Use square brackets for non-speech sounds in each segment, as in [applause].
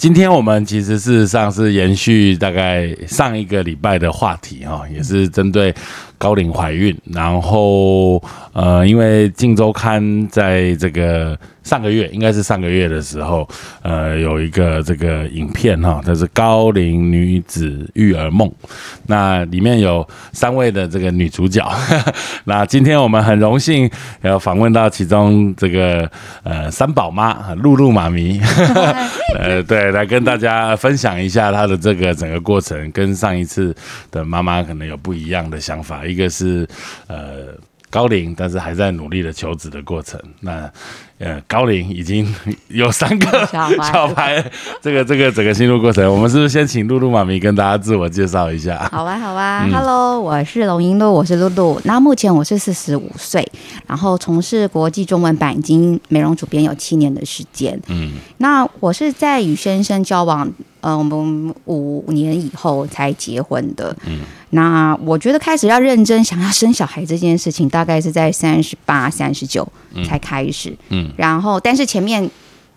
今天我们其实事实上是延续大概上一个礼拜的话题哈，也是针对高龄怀孕，然后呃，因为《镜周刊》在这个。上个月应该是上个月的时候，呃，有一个这个影片哈，它是高龄女子育儿梦，那里面有三位的这个女主角，那今天我们很荣幸要访问到其中这个呃三宝妈露露妈咪，呃对，来跟大家分享一下她的这个整个过程，跟上一次的妈妈可能有不一样的想法，一个是呃高龄，但是还在努力的求子的过程，那。呃，高龄已经有三个小孩，这个这个整个心路过程，我们是不是先请露露妈咪跟大家自我介绍一下？好啊，好啊，Hello，我是龙英露，我是露露。那目前我是四十五岁，然后从事国际中文版已经美容主编有七年的时间。嗯，那我是在与先生交往，呃，我们五年以后才结婚的。嗯，那我觉得开始要认真想要生小孩这件事情，大概是在三十八、三十九才开始。嗯。然后，但是前面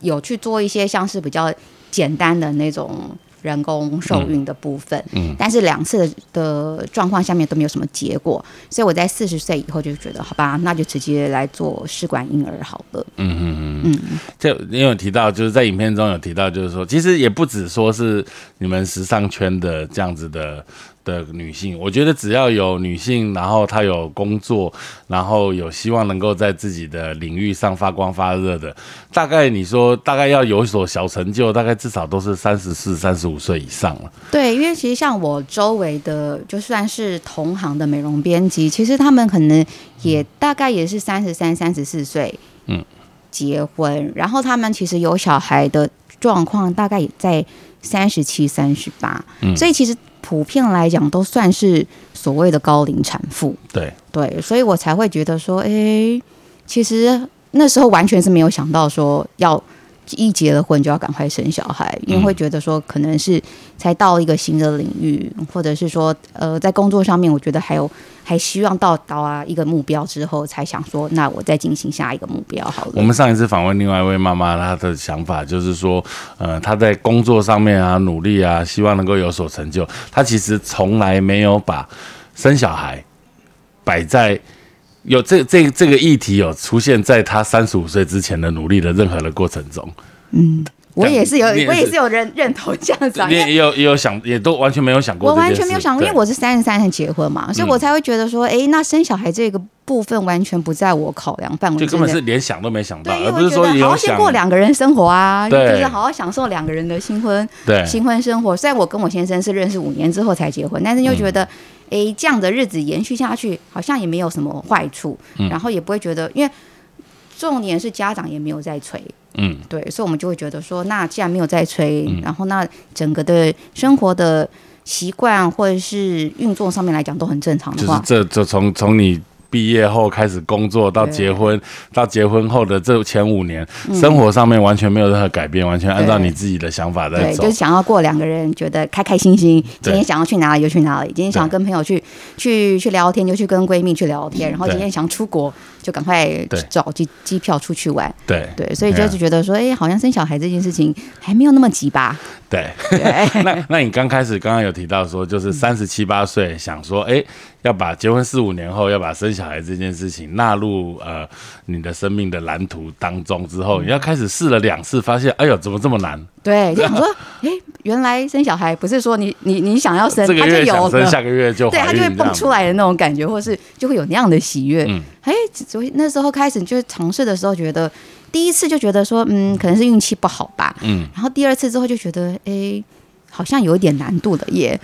有去做一些像是比较简单的那种人工受孕的部分，嗯，但是两次的状况下面都没有什么结果，所以我在四十岁以后就觉得，好吧，那就直接来做试管婴儿好了。嗯嗯嗯嗯，就你有提到，就是在影片中有提到，就是说，其实也不止说是你们时尚圈的这样子的。的女性，我觉得只要有女性，然后她有工作，然后有希望能够在自己的领域上发光发热的，大概你说大概要有所小成就，大概至少都是三十四、三十五岁以上了。对，因为其实像我周围的，就算是同行的美容编辑，其实他们可能也大概也是三十三、三十四岁，嗯，结婚，然后他们其实有小孩的状况，大概也在三十七、三十八，嗯，所以其实。普遍来讲，都算是所谓的高龄产妇。对对，所以我才会觉得说，哎，其实那时候完全是没有想到说要。一结了婚就要赶快生小孩，因为会觉得说可能是才到一个新的领域，或者是说呃在工作上面，我觉得还有还希望到达啊一个目标之后，才想说那我再进行下一个目标好了。我们上一次访问另外一位妈妈，她的想法就是说，呃，她在工作上面啊努力啊，希望能够有所成就。她其实从来没有把生小孩摆在。有这这这个议题有出现在他三十五岁之前的努力的任何的过程中，嗯，我也是有，我也是有人认同这样子，你也有也有想，也都完全没有想过，我完全没有想过，因为我是三十三才结婚嘛，所以我才会觉得说，哎，那生小孩这个部分完全不在我考量范围，就根本是连想都没想到，而不是说好好先过两个人生活啊，就是好好享受两个人的新婚对新婚生活。虽然我跟我先生是认识五年之后才结婚，但是又觉得。哎，这样的日子延续下去，好像也没有什么坏处，然后也不会觉得，因为重点是家长也没有在催，嗯，对，所以我们就会觉得说，那既然没有在催，然后那整个的生活的习惯或者是运作上面来讲都很正常的话，这这从从你。毕业后开始工作，到结婚，到结婚后的这前五年，生活上面完全没有任何改变，完全按照你自己的想法在走。就是想要过两个人觉得开开心心。今天想要去哪里就去哪里，今天想要跟朋友去去去聊天就去跟闺蜜去聊天，然后今天想出国就赶快找机机票出去玩。对对，所以就是觉得说，哎，好像生小孩这件事情还没有那么急吧？对。[laughs] [laughs] 那那你刚开始刚刚有提到说，就是三十七八岁想说，哎。要把结婚四五年后要把生小孩这件事情纳入呃你的生命的蓝图当中之后，你要开始试了两次，发现哎呦怎么这么难？对，就想说哎，原来生小孩不是说你 [laughs] 你你想要生，这个月想生，下个月就对，他就会蹦出来的那种感觉，或是就会有那样的喜悦。嗯，哎，所以那时候开始就尝试的时候，觉得第一次就觉得说嗯可能是运气不好吧，嗯，然后第二次之后就觉得哎好像有一点难度的耶。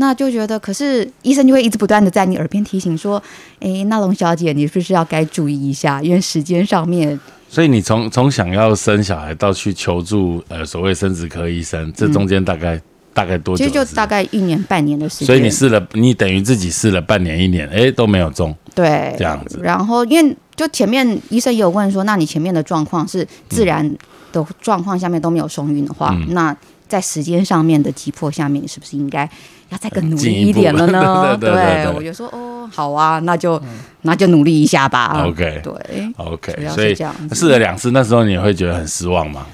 那就觉得，可是医生就会一直不断的在你耳边提醒说：“哎，那龙小姐，你是不是要该注意一下？因为时间上面所以你从从想要生小孩到去求助呃所谓生殖科医生，这中间大概、大概多久？其实就大概一年半年的时间。所以你试了，你等于自己试了半年一年，哎、都没有中，对这样子然后因为就前面医生也有问说，那你前面的状况是自然的状况下面都没有受孕的话，嗯那在时间上面的急迫下面，你是不是应该要再更努力一点了呢？[laughs] 对对对对对我就说哦，好啊，那就、那就努力一下吧。OK 对。OK，所以这样子试了两次，那时候你会觉得很失望吗？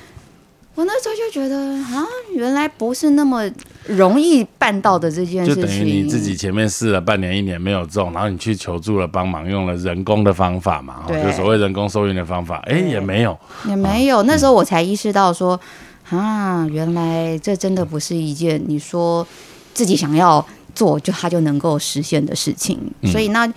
我那时候就觉得啊，原来不是那么容易办到的这件事情。等于你自己前面试了半年一年没有中，然后你去求助了帮忙，用了人工的方法嘛，就所谓人工受孕的方法，哎、也没有，也没有，那时候我才意识到说，啊，原来这真的不是一件你说自己想要做就它就能够实现的事情。嗯所以那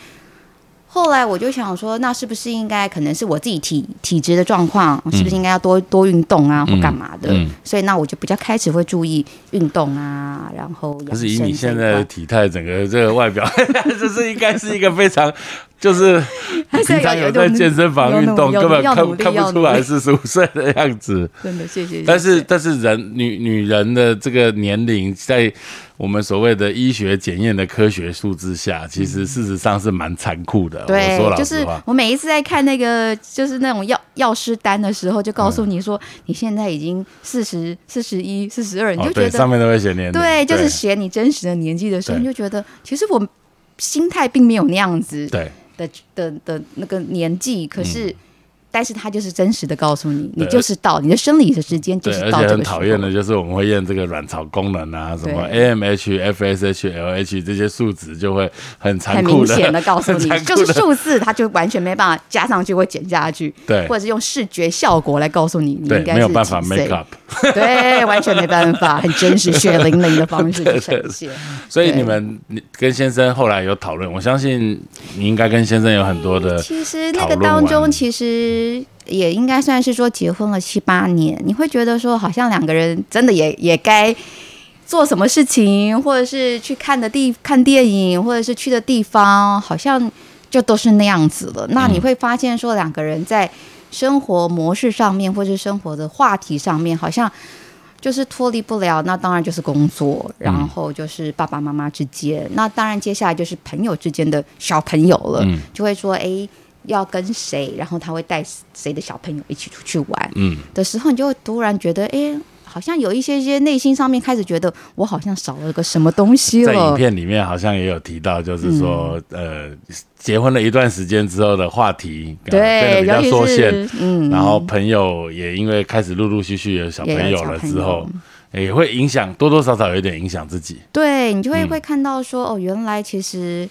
后来我就想说，那是不是应该可能是我自己体体质的状况，是不是应该要多多运动啊，或干嘛的？嗯所以那我就比较开始会注意运动啊，然后可是以你现在的块体态，整个这个外表，[laughs] 这是应该是一个非常，就是 [laughs] 平常有在健身房运动，根本看看不出来要努力四十五岁的样子。真的谢谢。但是但是人女女人的这个年龄，在我们所谓的医学检验的科学数字下，其实事实上是蛮残酷的。我说对，老就是实话，我每一次在看那个就是那种药药师单的时候，就告诉嗯你说、你现在已经四十四十一、四十二，你哦就觉对，得、上面都会写年龄，对，就是写你真实的年纪的时候，你就觉得其实我心态并没有那样子对。的的的那个年纪，可是。但是他就是真实的告诉你，你就是到你的生理的时间就，是到这个时候。讨厌的就是我们会验这个卵巢功能啊，什么 AMH、FSH、LH 这些数值就会很残很酷的，明显的告诉你 [laughs] 就是数字，它就完全没办法加上去或减下去，对或者是用视觉效果来告诉你，你应该是没有办法 make up。对，完全没办法，很真实、血淋淋的方式去呈现。[laughs] 所以你们你跟先生后来有讨论，我相信你应该跟先生有很多的其实那个当中，完其实也应该算是说结婚了七八年，你会觉得说，好像两个人真的也也该做什么事情，或者是去看的地看电影，或者是去的地方，好像就都是那样子了。那你会发现说，两个人在生活模式上面，或是生活的话题上面，好像。就是脱离不了，那当然就是工作，然后就是爸爸妈妈之间，那当然接下来就是朋友之间的小朋友了，嗯就会说，哎，要跟谁，然后他会带谁的小朋友一起出去玩。嗯，的时候，你就会突然觉得，哎，好像有一些些内心上面开始觉得，我好像少了个什么东西在影。片里面好像也有提到，就是说，呃，结婚了一段时间之后的话题，呃对，比较缩限，嗯，然后朋友也因为开始陆陆续续有小朋友了之后，也会影响多多少少有一点影响自己。对你就会嗯。会看到说，哦，原来其实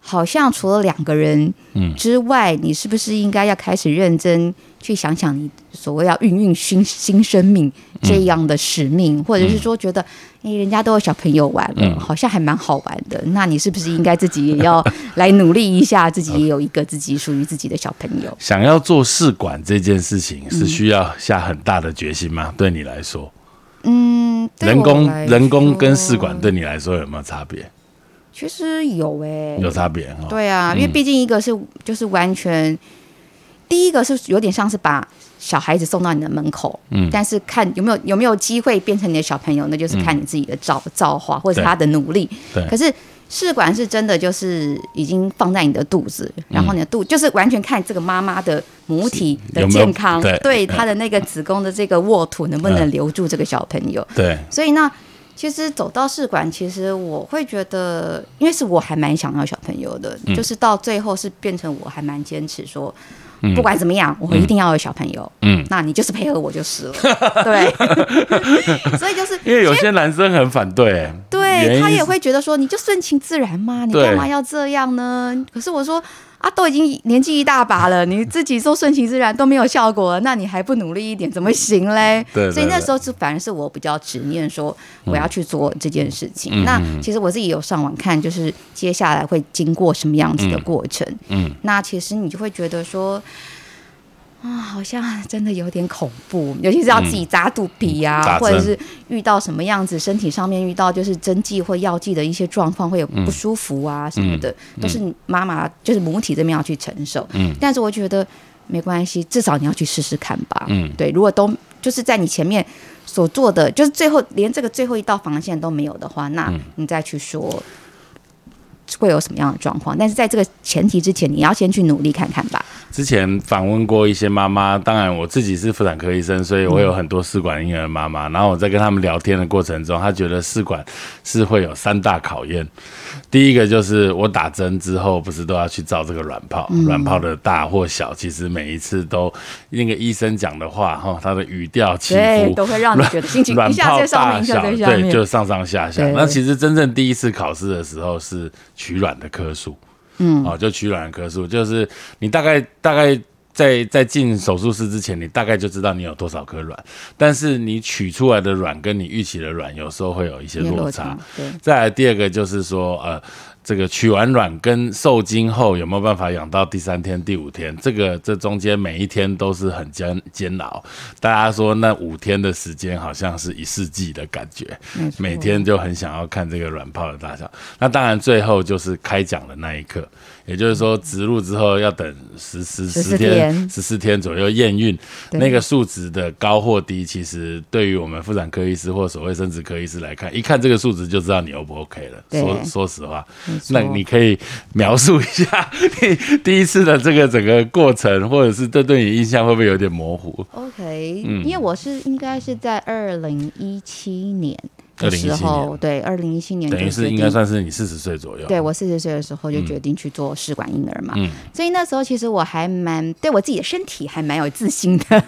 好像除了两个人嗯。之外，你是不是应该要开始认真去想想你所谓要孕育新新生命这样的使命，或者是说觉得，哎，人家都有小朋友玩了，嗯。好像还蛮好玩的，那你是不是应该自己也要来努力一下，自己也有一个自己属于自己的小朋友？想要做试管这件事情，嗯。是需要下很大的决心吗？对你来说，嗯，人工人工跟试管对你来说有没有差别？其实有哎、有差别哦。对啊，因为嗯毕竟一个是就是完全，第一个是有点像是把小孩子送到你的门口，嗯。但是看有没有有没有机会变成你的小朋友，那就是看你自己的造造化或者是他的努力。对。可是试管是真的就是已经放在你的肚子，然后你的肚就是完全看这个妈妈的母体的健康，对对嗯她的那个子宫的这个沃土能不能嗯。留住这个小朋友。对，所以呢，其实走到试管，其实我会觉得，因为是我还蛮想要小朋友的，嗯就是到最后是变成我还蛮坚持说，嗯不管怎么样，我一定要有小朋友。嗯，那你就是配合我就是了，对。[laughs] 所以就是因为有些男生很反对，对他也会觉得说，你就顺其自然嘛，你干嘛要这样呢？可是我说啊，都已经年纪一大把了，你自己说顺其自然都没有效果了，那你还不努力一点，怎么行嘞？对对所以那对时候是反而是我比较执念说我要去做这件事情。嗯那其实我自己有上网看，就是接下来会经过什么样子的过程。嗯，那其实你就会觉得说。啊，好像真的有点恐怖，尤其是要自己扎肚皮啊，嗯或者是遇到什么样子，身体上面遇到就是针剂或药剂的一些状况，会有嗯不舒服啊什么的，都是你妈妈就是母体这边要去承受。嗯但是我觉得没关系，至少你要去试试看吧。嗯对，如果都就是在你前面所做的，就是最后连这个最后一道防线都没有的话，那嗯你再去说会有什么样的状况。但是在这个前提之前，你要先去努力看看吧。之前访问过一些妈妈，当然我自己是妇产科医生，所以我有很多试管婴儿妈妈。然后我在跟他们聊天的过程中，他觉得试管是会有三大考验。[laughs] 第一个就是我打针之后，不是都要去照这个卵泡，卵泡的大或小，其实每一次都那个医生讲的话，哈，他的语调起对，伏都会让你觉得心情卵 [laughs] 一下泡在上面，一下大小，对，在下面。就上上下下。那其实真正第一次考试的时候是取卵的颗数，嗯，哦，就取卵的颗数，就是你大概大概在在进手术室之前，你大概就知道你有多少颗卵，但是你取出来的卵跟你预期的卵有时候会有一些落差。对再来第二个就是说，呃，这个取完卵跟受精后有没有办法养到第三天、第五天？这个这中间每一天都是很煎煎熬。大家说那五天的时间好像是一世纪的感觉，每天就很想要看这个卵泡的大小。那当然最后就是开奖的那一刻，也就是说植入之后要等十十14天天。十四天左右验孕，那个数值的高或低，其实对于我们妇产科医师或所谓生殖科医师来看，一看这个数值就知道你 O 不 OK 了。说说实话，那你可以描述一下 [laughs] 你第一次的这个整个过程，或者是这对你印象会不会有点模糊？OK，、嗯。因为我是应该是在二零一七年的时2017候，年对，二零一七年等于就是应该算是你四十岁左右。对我四十岁的时候就决定去做试管婴儿嘛，嗯所以那时候其实我还蛮对我自己的身体还蛮有自信的，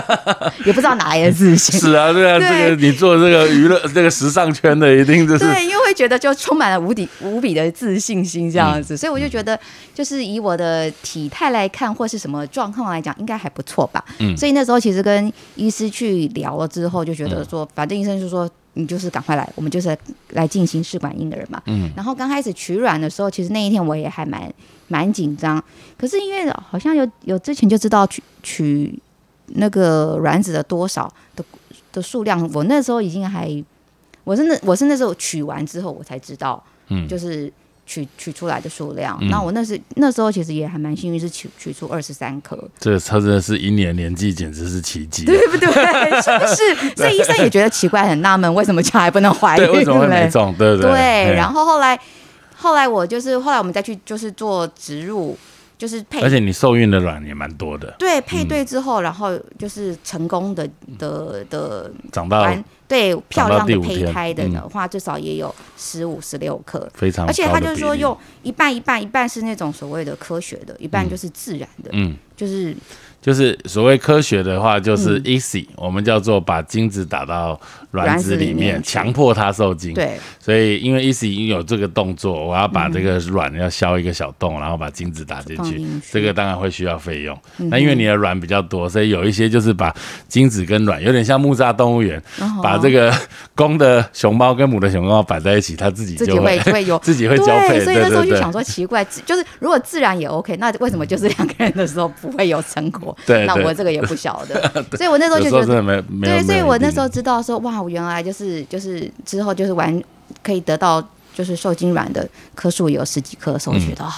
[laughs] 也不知道哪来的自信。是啊，对啊，对这个你做这个娱乐这个时尚圈的，一定就是对，因为会觉得就充满了无底无比的自信心这样子，嗯所以我就觉得，就是以我的体态来看，或是什么状况来讲，应该还不错吧。嗯所以那时候其实跟医师去聊了之后，就觉得说，反正医生就说。你就是赶快来，我们就是来进行试管婴儿嘛。嗯然后刚开始取卵的时候，其实那一天我也还蛮蛮紧张，可是因为好像有有之前就知道取取那个卵子的多少的的数量，我那时候已经还，我是那我是那时候取完之后我才知道，嗯就是取取出来的数量。嗯那我那时那时候其实也还蛮幸运，是取取出二十三颗，这个车真的是一年年纪简直是奇迹。对不对？[laughs] 是不是？[laughs] 所以医生也觉得奇怪，很纳闷，为什么这样还不能怀，孕为什么会没中？对不对？对，然后后后来后来我就是后来我们再去就是做植入，就是配而且你受孕的卵也蛮多的，对配对之后，然后就是成功的的的长到完对漂亮的胚胎的的话，至少也有十五十六颗。非常而且他就是说用一半一半，一半是那种所谓的科学的，一半就是自然的，嗯。就是就是所谓科学的话，就是嗯 easy，、我们叫做把精子打到卵卵子子里面，强迫它受精。，对所以因为 easy 已经有这个动作，我要把这个卵要削一个小洞，然后把精子打进去这个当然会需要费用。嗯那因为你的卵比较多，所以有一些就是把精子跟卵有点像木栅动物园，把这个公的熊猫跟母的熊猫摆在一起，它自己自己就会 [laughs] 会有自己会交配。所以那时候就想说奇怪，就是如果自然也 OK，那为什么就是两个人的时候不会有成果？对对。那我这个也不晓得，所以我那时候就觉得，对，所以我那时候知道说，哇，我原来就是就是之后就是完可以得到就是受精卵的颗数有十几颗的时候，我觉得啊。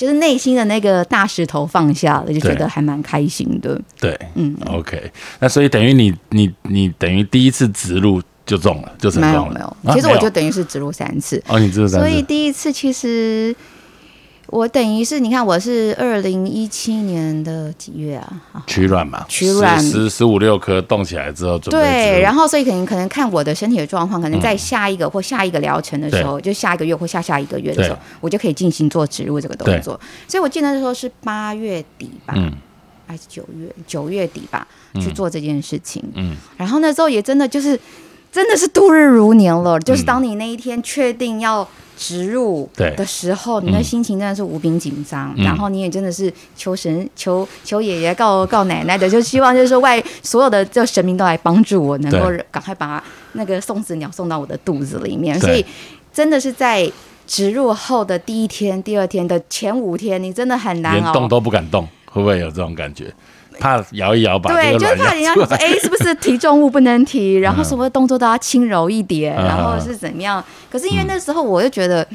就是内心的那个大石头放下了，就觉得还蛮开心的。对，嗯，OK，那所以等于你你你等于第一次植入就中了，就成功了。没有没有，其实我就等于是植入三次，哦，你植入三所以，第一次其实我等于是，你看我是二零一七年的几月啊？啊取卵嘛，取卵。十十十五六颗动起来之后准备对，然后所以可能可能看我的身体的状况，可能在下一个或下一个疗程的时候，就下一个月或下下一个月的时候，我就可以进行做植入这个动作。所以我记得那时候是八月底吧，嗯。还是九月九月底吧，去做这件事情。嗯，然后那时候也真的就是真的是度日如年了，就是当你那一天确定要。植入对的时候，你的嗯心情真的是无比紧张，嗯然后你也真的是求神、求求爷爷、告告奶奶的，就希望就是说外所有的这神明都来帮助我，能够赶快把那个送子鸟送到我的肚子里面。所以真的是在植入后的第一天、第二天的前五天，你真的很难熬。连动都不敢动，会不会有这种感觉？怕摇一摇吧对，就是怕人家说，卵摇出来。哎、是不是提重物不能提？[laughs] 然后什么动作都要轻柔一点，嗯然后是怎么样？可是因为那时候我又觉得，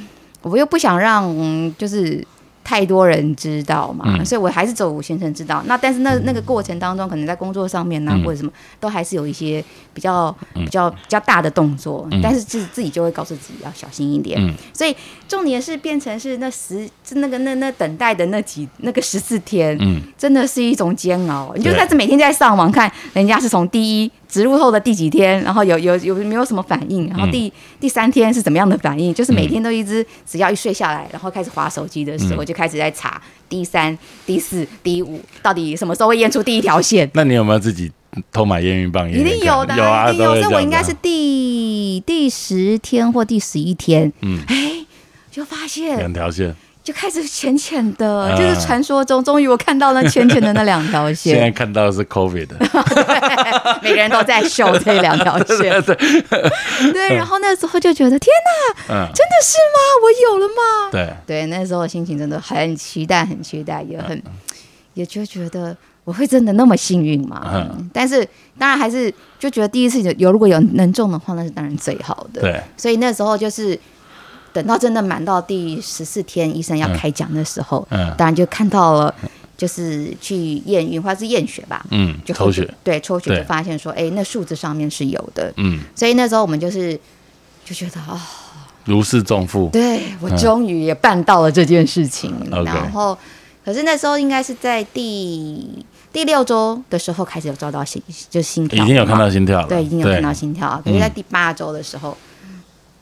我又不想让，嗯，就是太多人知道嘛，嗯。所以我还是走吴先生知道。那但是那那个过程当中，可能在工作上面呢、嗯。或者什么，都还是有一些比较比较比较大的动作，嗯。但是自自己就会告诉自己要小心一点。嗯。所以重点是变成是那十是那个那那等待的那几那个十四天，嗯，真的是一种煎熬。你就对。开始每天在上网看人家是从第一植入后的第几天，然后有有有没有什么反应，然后第、第三天是怎么样的反应，就是每天都一直只要一睡下来，然后开始划手机的时候，嗯。我就开始在查第三、第四、第五到底什么时候会验出第一条线。那你有没有自己偷买验孕棒？一定有的啊，有啊，一定有。都会所以我应该是第第十天或第十一天，嗯。哎，就发现两条线，就开始浅浅的，啊。就是传说中，终于我看到那浅浅的那两条线。现在线，看到的是 COVID [laughs] 的，每个人都在秀这两条线，[laughs] 对，然后那时候就觉得天哪，嗯，真的是吗？我有了吗？对，对，那时候心情真的很期待，很期待，也嗯。很，也就觉得我会真的那么幸运吗？嗯。但是当然还是就觉得第一次有有如果有能中的话，那是当然最好的。对，所以那时候就是等到真的满到第十四天，医生要嗯开奖的时候，嗯当然就看到了，就是去验孕或者是验血吧，嗯，就抽血，对抽血就发现说，哎，那数字上面是有的，嗯，所以那时候我们就是就觉得啊、如释重负，对我终于也办到了这件事情，然后可是那时候应该是在第第六周的时候开始有照到心，就心跳，已经有看到。心跳了，对，已经有看到心跳了。可是，在嗯第八周的时候，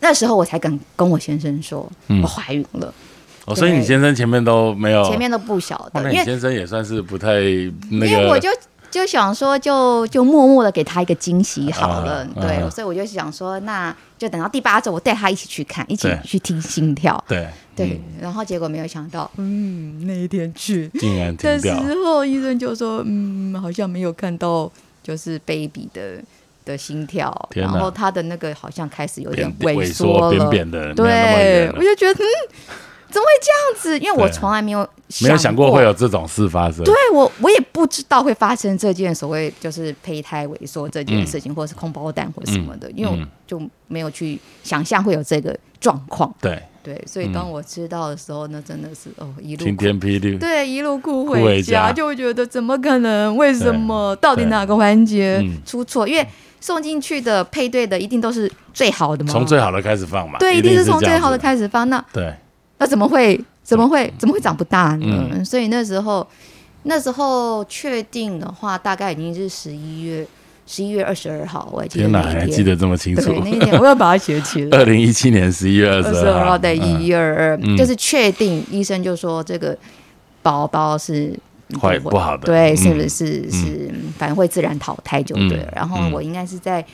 那时候我才敢跟我先生说，嗯。我怀孕了。哦，所以你先生前面都没有，前面都不晓哇，得，那因为你先生也算是不太那个，因为我就就想说就，就默默的给他一个惊喜好了，啊对，啊所以我就想说，那就等到第八周，我带他一起去看，一起去听心跳，对。对，然后结果没有想到，嗯，那一天去。嗯竟然停的时，候，医生就说，嗯，好像没有看到就是 baby 的。的心跳，然后他的那个好像开始有点萎缩缩了，对我就觉得，嗯，怎么会这样子？因为我从来没有没有想想过会有这种事发生，对我，我也不知道会发生这件所谓就是胚胎萎缩这件事情，或者是空包蛋或什么的，因为我嗯。就没有去想象会有这个状况。对，对，所以当我知道的时候，那真的是哦，一路晴天霹雳，对一路哭哭回家，家就会觉得怎么可能？为什么？到底哪个环节嗯出错？因为送进去的配对的一定都是最好的嘛，从最好的开始放嘛，对，一定是是从最好的，开始放。那对，那怎么会怎么会怎么会长不大呢？嗯所以那时候那时候确定的话，大概已经是十一月十一月二十二号，我还记得天哪，那一天。还记得这么清楚。对，那一天我要把它写起来。[laughs] 二零一七年十一月二二十二号对一一二二，嗯。就是确定医生就说这个宝宝是坏会不好的。对，嗯。是不是是反正会自然淘汰就对了。嗯然后嗯。我应该是在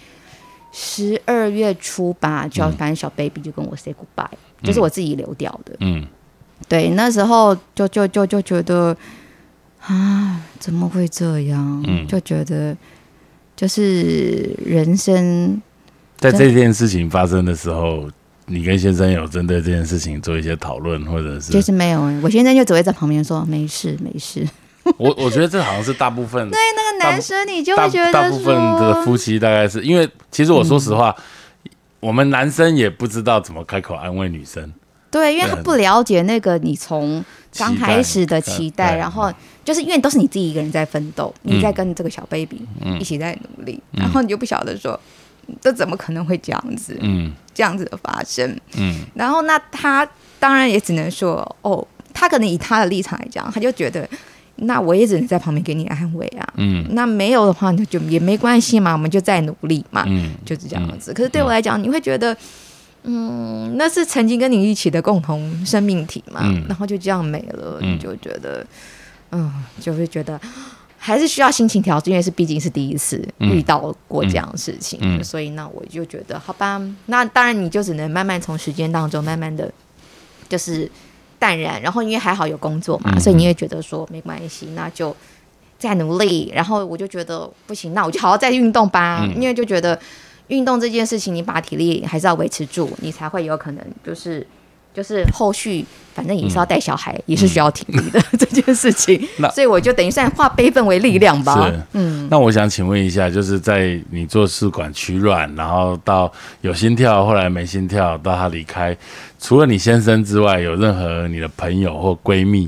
十二月初吧，就反正小 baby 就跟我 say goodbye，就是我自己流掉的。嗯，对，那时候就就就就觉得啊，怎么会这样？嗯。就觉得就是人生在这件事情发生的时候，你跟先生有针对这件事情做一些讨论，或者是就是没有欸，我先生就只会在旁边说没事没事。我我觉得这好像是大部分 [laughs] 对，那个男生你就会觉得大部分的夫妻大概是因为，其实我说实话，我们男生也不知道怎么开口安慰女生，对，因为他不了解那个你从刚开始的期待，然后就是因为都是你自己一个人在奋斗，嗯。你在跟这个小 baby 嗯。一起在努力，嗯。然后你就不晓得说这怎么可能会这样子，嗯。这样子的发生。嗯。然后那他当然也只能说，哦，他可能以他的立场来讲，他就觉得，那我也只能在旁边给你安慰啊。嗯。那没有的话，那就也没关系嘛，我们就再努力嘛，嗯，就是这样子。可是对我来讲，你会觉得，嗯，那是曾经跟你一起的共同生命体嘛，嗯然后就这样没了，嗯你就觉得，嗯，就会觉得。还是需要心情调整，因为是毕竟是第一次嗯遇到过这样的事情，所以那我就觉得好吧，那当然你就只能慢慢从时间当中慢慢的，就是淡然，然后因为还好有工作嘛，嗯所以你也觉得说没关系，那就再努力。然后我就觉得不行，那我就好好再运动吧，嗯因为就觉得运动这件事情，你把体力还是要维持住，你才会有可能就是就是后续反正也是要带小孩，也是需要体力的 [laughs] 这件事情那，所以我就等于算化悲愤为力量吧是。嗯，那我想请问一下，就是在你做试管取卵，然后到有心跳，后来没心跳，到他离开，除了你先生之外，有任何你的朋友或闺蜜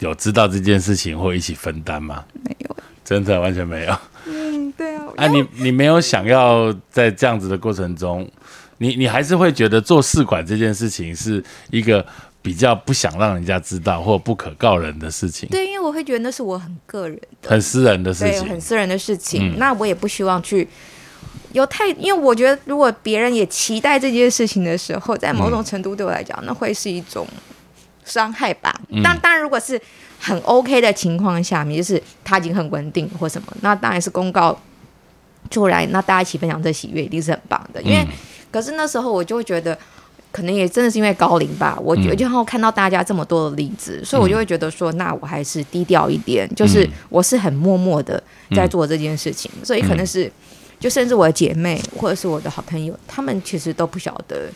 有知道这件事情或一起分担吗？没有。真的完全没有。嗯，对啊。啊，你你没有想要在这样子的过程中，你你还是会觉得做试管这件事情是一个比较不想让人家知道或不可告人的事情，对，因为我会觉得那是我很个人的，很私人的事对，情很。私人的事情。嗯那我也不希望去有太，因为我觉得如果别人也期待这件事情的时候，在某种程度对我来讲，那会是一种伤害吧。嗯当当然，如果是很 OK 的情况下面，就是他已经很稳定或什么，那当然是公告出来，那大家一起分享这喜悦，一定是很棒的。因为、嗯可是那时候我就会觉得。可能也真的是因为高龄吧，我觉得就后看到大家这么多的例子，所以我就会觉得说，那我还是低调一点，就是嗯我是很默默的在做这件事情，所以可能是就甚至我的姐妹或者是我的好朋友，他们其实都不晓得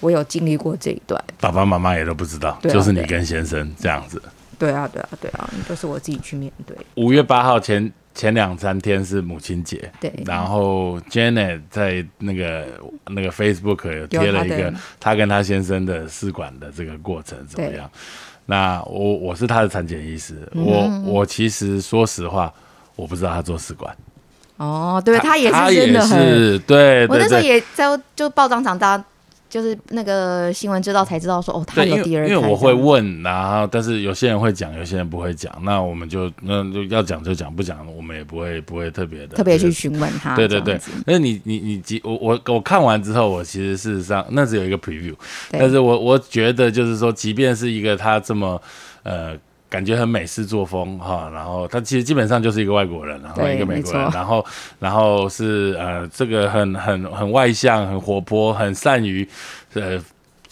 我有经历过这一段。爸爸妈妈也都不知道，就是你跟先生这样子。对啊，对啊，对啊，都是我自己去面对。五月八号前前两三天是母亲节，对然后 Janet 在那个那个 Facebook 有贴了一个有她跟她先生的试管的这个过程怎么样？那我我是她的产检医师，嗯我我其实说实话，我不知道她做试管，哦，对他也是真的很，是对我那时候。也在就报章长大，就是那个新闻知道才知道说，哦，他有第二胎因为我会问，然后但是有些人会讲，有些人不会讲，那我们就那就要讲就讲，不讲我们也不会不会特别的特别去询问他，对对对。那你你你几我我我看完之后，我其实事实上那只有一个 preview，但是我我觉得就是说，即便是一个他这么呃。感觉很美式作风哈，然后他其实基本上就是一个外国人，然后一个美国人然后然后是呃这个很很很外向、很活泼、很善于呃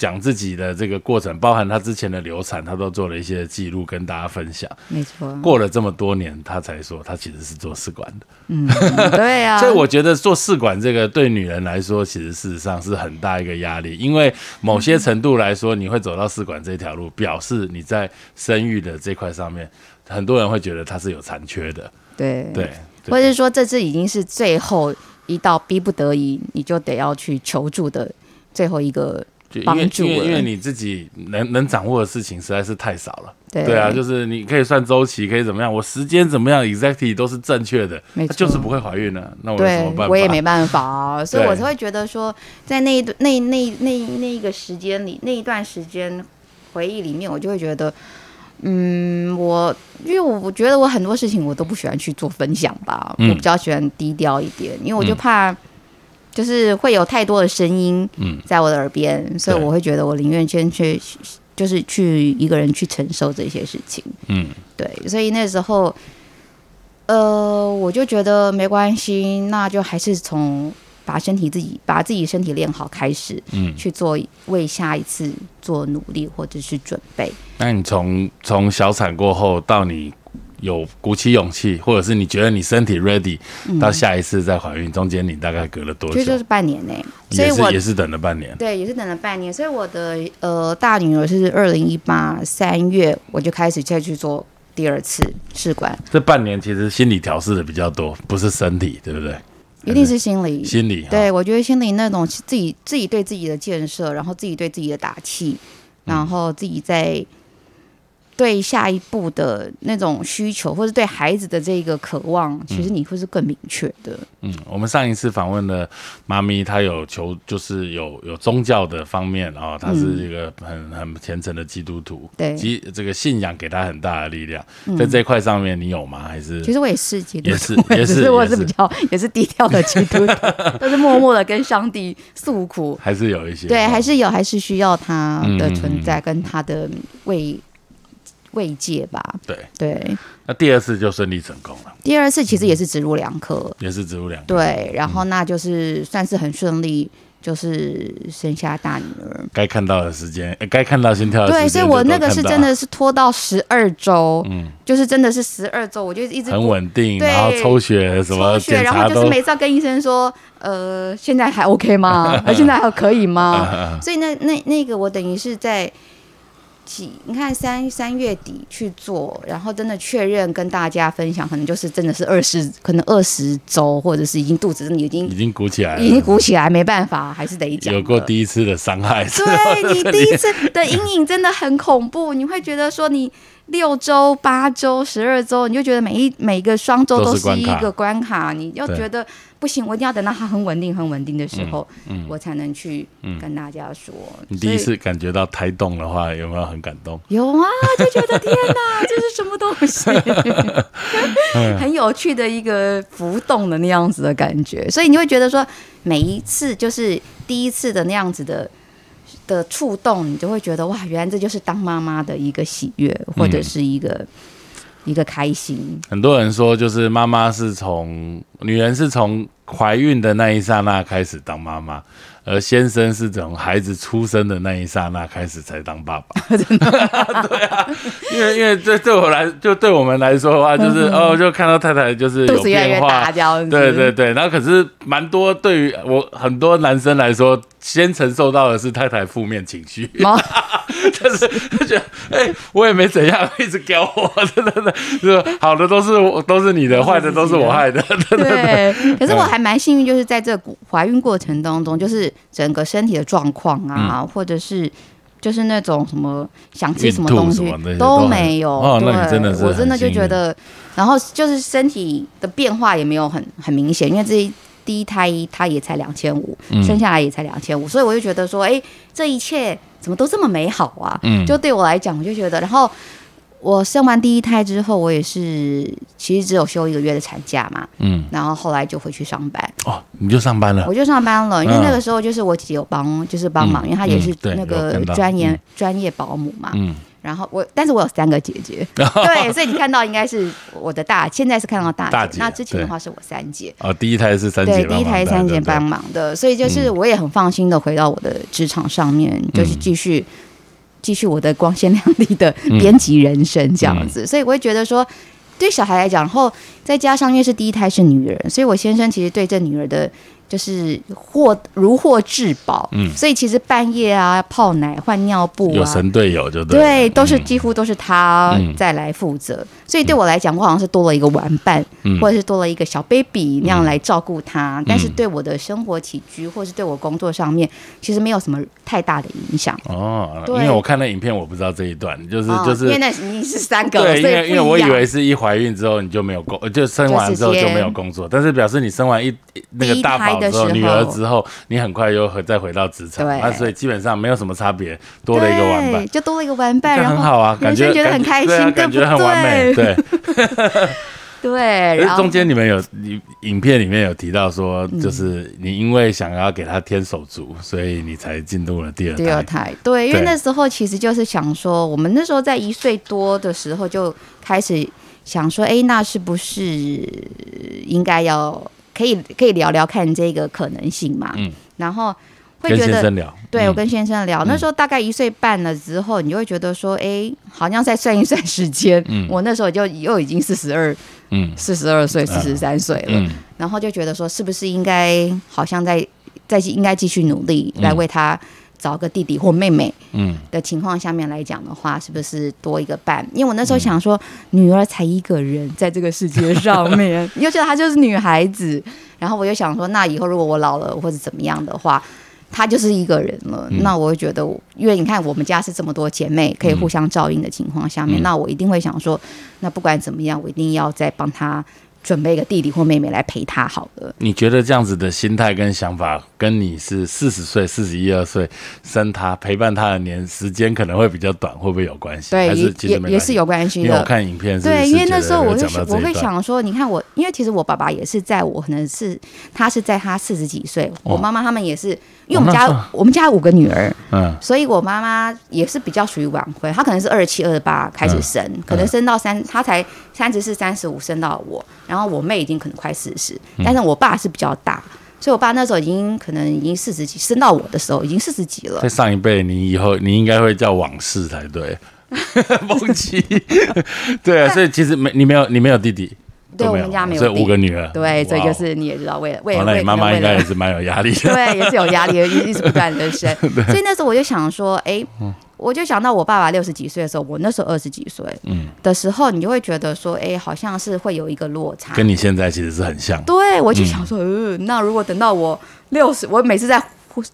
讲自己的这个过程，包含他之前的流产，他都做了一些记录跟大家分享。没错，过了这么多年，他才说他其实是做试管的。嗯，[laughs] 对啊，所以我觉得做试管这个对女人来说，其实事实上是很大一个压力，因为某些程度来说，你会走到试管这条路，表示你在生育的这块上面，很多人会觉得它是有残缺的。对对，对或者是说这次已经是最后一道逼不得已，你就得要去求助的最后一个，就因为因为因为你自己能能掌握的事情实在是太少了。对对啊，就是你可以算周期，可以怎么样，我时间怎么样，exactly 都是正确的，没错它就是不会怀孕呢、那我有什么办法？我也没办法啊，[laughs] 所以我才会觉得说，在那一段那那那那一个时间里，那一段时间回忆里面，我就会觉得。嗯，我因为我我觉得我很多事情我都不喜欢去做分享吧，嗯我比较喜欢低调一点，因为我就嗯怕就是会有太多的声音嗯在我的耳边，所以我会觉得我宁愿先去就是去一个人去承受这些事情。嗯对，所以那时候，呃，我就觉得没关系，那就还是从把身体自己把自己身体练好开始嗯。去做，为下一次做努力或者是准备。那你从从小产过后到你有鼓起勇气，或者是你觉得你身体 ready，、到下一次再怀孕，中间你大概隔了多久？就就是半年内，所以也我是也是等了半年。对也是等了半年，所以我的呃大女儿是二零一八三月我就开始再去做第二次试管，这半年其实心理调试的比较多，不是身体，对不对？一定是心理。心理。哈对，我觉得心理那种自己自己对自己的建设，然后自己对自己的打气，然后自己在对下一步的那种需求，或者对孩子的这个渴望，其实你会是更明确的。嗯，我们上一次访问的妈咪，她有求，就是有有宗教的方面哦，她是一个很很虔诚的基督徒，嗯对基这个信仰给她很大的力量，在这一块上面你有吗？还是其实我也是基督徒，也是也是我也是是比较也是低调的基督徒，[laughs] 都是默默的跟上帝诉苦。还是有一些对，哦还是有，还是需要他的存在跟他的慰慰藉吧。对。对，那第二次就顺利成功了，第二次其实也是植入两颗，也是植入两颗。对，然后那就是算是很顺利，就是生下大女儿。该看到的时间，呃该看到心跳的时间对，所以我那个是真的的是拖到十二周，嗯，就是真的是十二周，我就一直很稳定，然后抽血什么抽血，检查然后就是都每次要跟医生说，呃，现在还 OK 吗？呃 [laughs] 现在还可以吗？嗯所以那那那个我等于是在几，你看三三月底去做，然后真的确认跟大家分享，可能就是真的是二十，可能二十周，或者是已经肚子已经已经鼓起来了，已经鼓起来，没办法，还是得讲有过第一次的伤害，对你 [laughs] 第一次的阴影真的很恐怖，你会觉得说你六周、八周、十二周，你就觉得每一每个双周都是一个关卡，你就觉得不行，我一定要等到它很稳定、很稳定的时候，嗯我才能去跟大家说。你第一次感觉到胎动的话，有没有很感动？有啊，就觉得天哪，这是什么东西？[laughs] 很有趣的一个浮动的那样子的感觉，所以你会觉得说，每一次就是第一次的那样子的的触动，你就会觉得哇，原来这就是当妈妈的一个喜悦，或者是一个、一个开心。很多人说，就是妈妈是从女人是从怀孕的那一刹那开始当妈妈，而先生是从孩子出生的那一刹那开始才当爸爸。[laughs] [laughs] 对啊，因为因为这对我来，就对我们来说的话，[laughs] 就是、哦，就看到太太就是有变化。对对对，然后可是蛮多对于我很多男生来说，先承受到的是太太负面情绪，哦 [laughs] 但是他觉得哎、我也没怎样，[laughs] 一直给我，真的是好的都是我都是你的，坏的都是我害的，[laughs] 对可是我还蛮幸运，就是在这个怀孕过程当中，就是整个身体的状况啊，或者是就是那种什么想吃什么东西都都没有。哦那真的是我真的就觉得，然后就是身体的变化也没有很很明显，因为这一第一胎他也才两千五，嗯。生下来也才两千五，所以我就觉得说，哎，这一切怎么都这么美好啊？嗯。就对我来讲，我就觉得，然后我生完第一胎之后，我也是其实只有休一个月的产假嘛，嗯，然后后来就回去上班，哦，你就上班了？我，就上班了，因为嗯。那个时候就是我姐姐有帮，就是帮忙，嗯。因为她也是那个专业嗯。专业保姆嘛。嗯，然后我，但是我有三个姐姐，[laughs] 对，所以你看到应该是我的大，现在是看到大大姐那之前的对话是我三姐。哦，第一胎是三姐对，第一胎三姐帮忙的，所以就是我也很放心的回到我的职场上面，就是继续继续我的光鲜亮丽的 [laughs] 编辑人生这样子，所以我会觉得说，对小孩来讲，然后再加上因为是第一胎是女人，所以我先生其实对这女儿的。就是获如获至宝，嗯。所以其实半夜啊泡奶换尿布啊，有神队友就对，对，都是嗯几乎都是他嗯。再来负责，所以对我来讲，我好像是多了一个玩伴，嗯。或者是多了一个小 baby 那样来照顾他。但是对我的生活起居，或是对我工作上面，其实没有什么太大的影响。哦，因为我看那影片，我不知道这一段，就是哦就是因为那已经是三个了，对，因为因为我以为是一怀孕之后你就没有工，呃就生完之后就没有工作，但是表示你生完一那个大宝时候女儿之后，你很快又回再回到职场，对那所以基本上没有什么差别，多了一个玩伴，，就多了一个玩伴，这然后很好啊，感觉觉得很开心，感觉很完美，对？[laughs] 对。对，可是然后中间你们有你影片里面有提到说，就是你因为想要给他添手足，所以你才进入了第二第二胎。胎，对，因为那时候其实就是想说，我们那时候在一岁多的时候就开始想说，哎，那是不是应该要可以可以聊聊看这个可能性嘛？嗯。然后会觉得。先生聊，嗯。对，我跟先生聊，那时候大概一岁半了之后，你就会觉得说，哎，好像再算一算时间，嗯。我那时候就又已经四十二、嗯。四十二岁、四十三岁了，嗯。然后就觉得说，是不是应该好像在再应该继续努力来为他找个弟弟或妹妹嗯。的情况下面来讲的话，是不是多一个伴？因为我那时候想说，女儿才一个人在这个世界上面，[laughs] 你就觉得她就是女孩子，然后我又想说，那以后如果我老了或者怎么样的话。她就是一个人了，嗯。那我会觉得，因为你看我们家是这么多姐妹可以互相照应的情况下面，嗯。那我一定会想说，那不管怎么样，我一定要再帮她准备一个弟弟或妹妹来陪他好了。你觉得这样子的心态跟想法，跟你是四十岁、四十一二岁生他陪伴他的年时间可能会比较短，会不会有关系？对，还也是有关系因为我。看影片是，对，因为那时候我就讲到这一段我会想说，你看我，因为其实我爸爸也是在我可能是他是在他四十几岁，我妈妈他们也是，因为我们家、哦我们家有五个女儿，嗯所以我妈妈也是比较属于晚婚，她可能是二十七、二十八开始生，嗯可能生到三，她才三十四、三十五生到我，然后我妹已经可能快四十、嗯但是我爸是比较大。所以我爸那时候已经可能已经四十几，生到我的时候已经四十几了在。上一辈，你以后你应该会叫往事才对，[laughs] 梦琪。[laughs] 对啊，所以其实没你没有你没有弟弟，对都我们家没有所以五个女儿。对，所以就是你也知道，为了为哦，了你妈妈应该也是蛮有压力的。[laughs] 对，也是有压力的，一一直不断的生。[laughs] 所以那时候我就想说，哎、嗯我就想到我爸爸六十几岁的时候，我那时候二十几岁，嗯的时候，你就会觉得说，哎、好像是会有一个落差。跟你现在其实是很像。对，我就想说，呃，那如果等到我六十，我每次在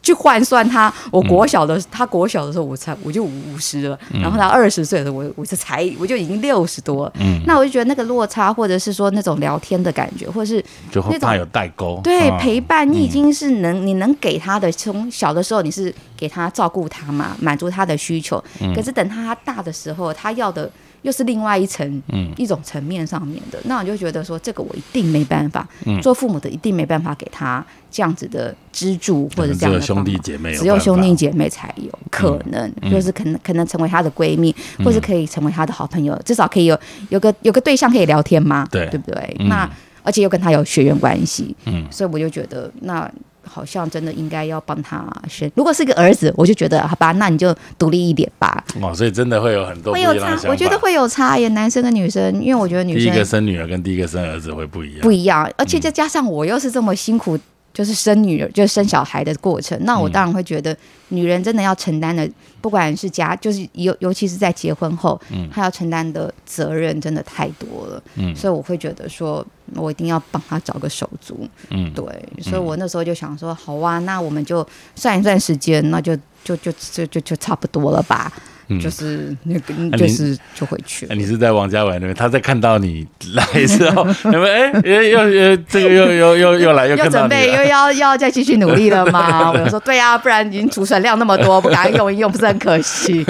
去换算他，我国小的、他国小的时候，我才我就五十了，然后他二十岁的时候，我我是才我就已经六十多了。嗯，那我就觉得那个落差，或者是说那种聊天的感觉，或者是那种有代沟。对，嗯陪伴你已经是能、你能给他的，从小的时候你是给他照顾他嘛，满足他的需求。嗯可是等他大的时候，他要的又是另外一层，嗯。一种层面上面的。那我就觉得说，这个我一定没办法，嗯。做父母的一定没办法给他这样子的资助或者这样的只有兄弟姐妹有只有兄弟姐妹才有可能，嗯。就是可能可能成为她的闺蜜，或是可以成为她的好朋友，至少可以有有个有个对象可以聊天嘛，对。对不对？嗯。那而且又跟他有血缘关系，嗯所以我就觉得那。好像真的应该要帮他生。如果是个儿子，我就觉得好吧，那你就独立一点吧。哦，所以真的会有很多会有差。我觉得会有差耶，男生跟女生，因为我觉得女生第一个生生女儿跟第一个生儿子会不一样。不一样，而且再加上我又是这么辛苦，就是生女儿，就是生小孩的过程，那嗯。我当然会觉得女人真的要承担的，不管是家，就是尤尤其是在结婚后，嗯。她要承担的责任真的太多了，嗯。所以我会觉得说，我一定要帮她找个手足，嗯，对，所以我那时候就想说，好啊，那我们就算一算时间，那就就就就就就差不多了吧，嗯就是那个你就是就回去了哎，。你是在王家伟那边，他在看到你 [laughs] 来之后，有没有？哎，又又又这个又又又又来 [laughs] 又准备又了。要要再继续努力了吗？[laughs] 我就说对啊，不然已经储存量那么多，不赶快用一用，不是很可惜？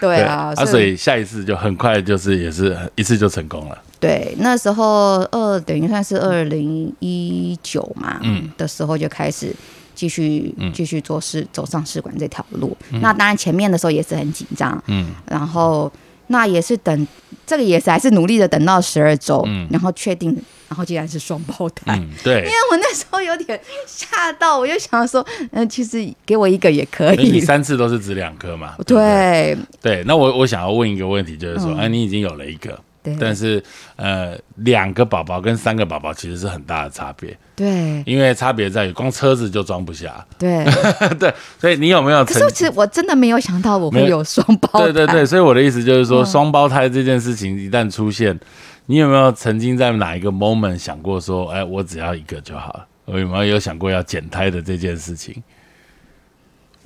对啊，啊，所以下一次就很快就是也是一次就成功了。对那时候二等于算是二零一九嘛，嗯的时候就开始继续嗯继续做试走上试管这条路。那当然前面的时候也是很紧张，嗯然后那也是等这个也是还是努力的等到十二周，嗯然后确定，然后竟然是双胞胎。嗯，对因，为我那时候有点吓到，我就想说，嗯、其实给我一个也可以你。三次都是指两颗嘛？对对那我我想要问一个问题，就是说，嗯哎，你已经有了一个，对但是呃，两个宝宝跟三个宝宝其实是很大的差别，对因为差别在于光车子就装不下。对，[laughs] 对，所以你有没有可是其实我真的没有想到我会有双胞胎。对对对，所以我的意思就是说，嗯双胞胎这件事情一旦出现，你有没有曾经在哪一个 moment 想过说，哎，我只要一个就好了？我有没有有想过要减胎的这件事情？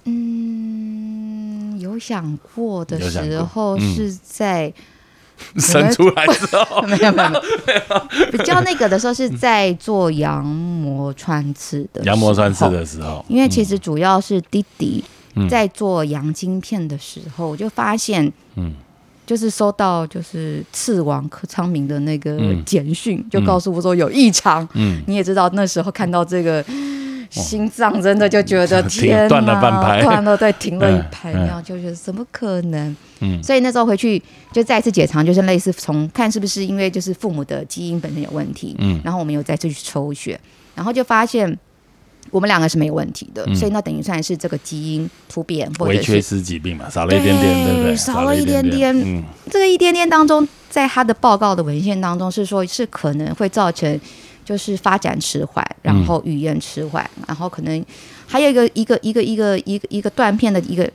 嗯，有想过的时候嗯是在、[laughs] 生出来之后，没有没有没有。[laughs] 比较那个的时候是在做羊膜穿刺的羊膜穿刺的时候，因为其实主要是弟弟嗯。在做羊晶片的时候，我就发现，嗯。就是收到就是刺王柯昌明的那个嗯。简讯，就告诉我说有异常。嗯，你也知道那时候看到这个。心脏真的就觉得 [laughs] 天哪断了半拍。断了对，停了一拍，[laughs] 然后就觉得怎么可能？嗯。所以那时候回去就再次解肠，就是类似从看是不是因为就是父母的基因本身有问题，嗯。然后我们又再次去抽血，然后就发现我们两个是没有问题的，嗯。所以那等于算是这个基因突变或者缺失疾病嘛，少了一点点，对不对？对少了一点点。嗯。这个一点点当中，在他的报告的文献当中是说，是可能会造成就是发展迟缓，然后语言迟缓，然后可能还有一个一个一个一个一个一个断片的一个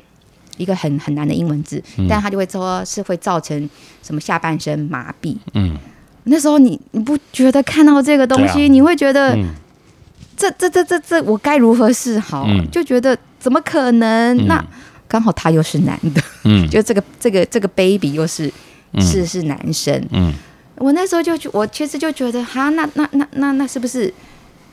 一个很很难的英文字，嗯但他就会说是会造成什么下半身麻痹。嗯那时候你你不觉得看到这个东西，啊你会觉得嗯这这这这这我该如何是好？嗯就觉得怎么可能？嗯那刚好他又是男的，嗯 [laughs] 就这个这个这个 baby 又是、嗯是是男生。嗯我那时候就觉我其实就觉得，哈，那那那那那是不是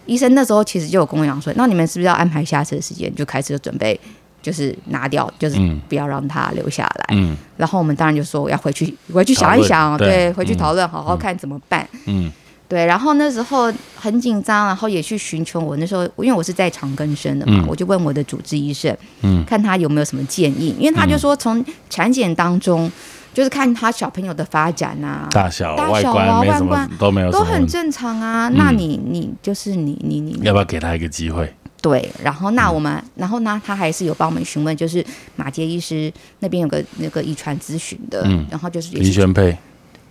医生那时候其实就有跟我讲说，那你们是不是要安排下次的时间，就开始准备就是拿掉，就是嗯不要让他留下来。嗯。然后我们当然就说要回去回去想一想，对回去嗯。讨论，好好看怎么办。嗯。对，然后那时候很紧张，然后也去寻求我那时候，因为我是在长庚生的嘛，嗯。我就问我的主治医生，嗯。看他有没有什么建议，因为他就说从产检当中就是看他小朋友的发展啊，大小、大外小啊观外观都没有都很正常啊。那你你就是你你你要不要给他一个机会？对，然后嗯。那我们，然后呢，他还是有帮我们询问，就是马杰医师那边有个那个遗传咨询的，嗯。然后就是也林是轩配，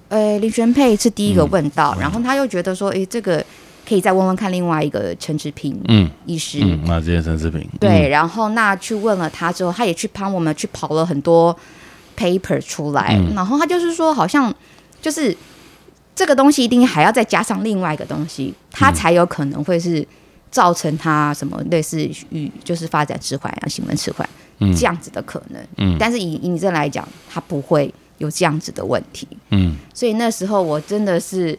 呃林玄佩是第一个问到，嗯然后他又觉得说，诶，这个可以再问问看另外一个陈志平嗯。医师，嗯，那这些陈志平，对，然后那去问了他之后，他也去帮我们去跑了很多 paper 出来，嗯。然后他就是说，好像就是这个东西一定还要再加上另外一个东西，它才有可能会是造成他什么类似于就是发展迟缓啊、行为迟缓嗯。这样子的可能。嗯。但是以以你这来讲，他不会有这样子的问题，嗯。所以那时候我真的是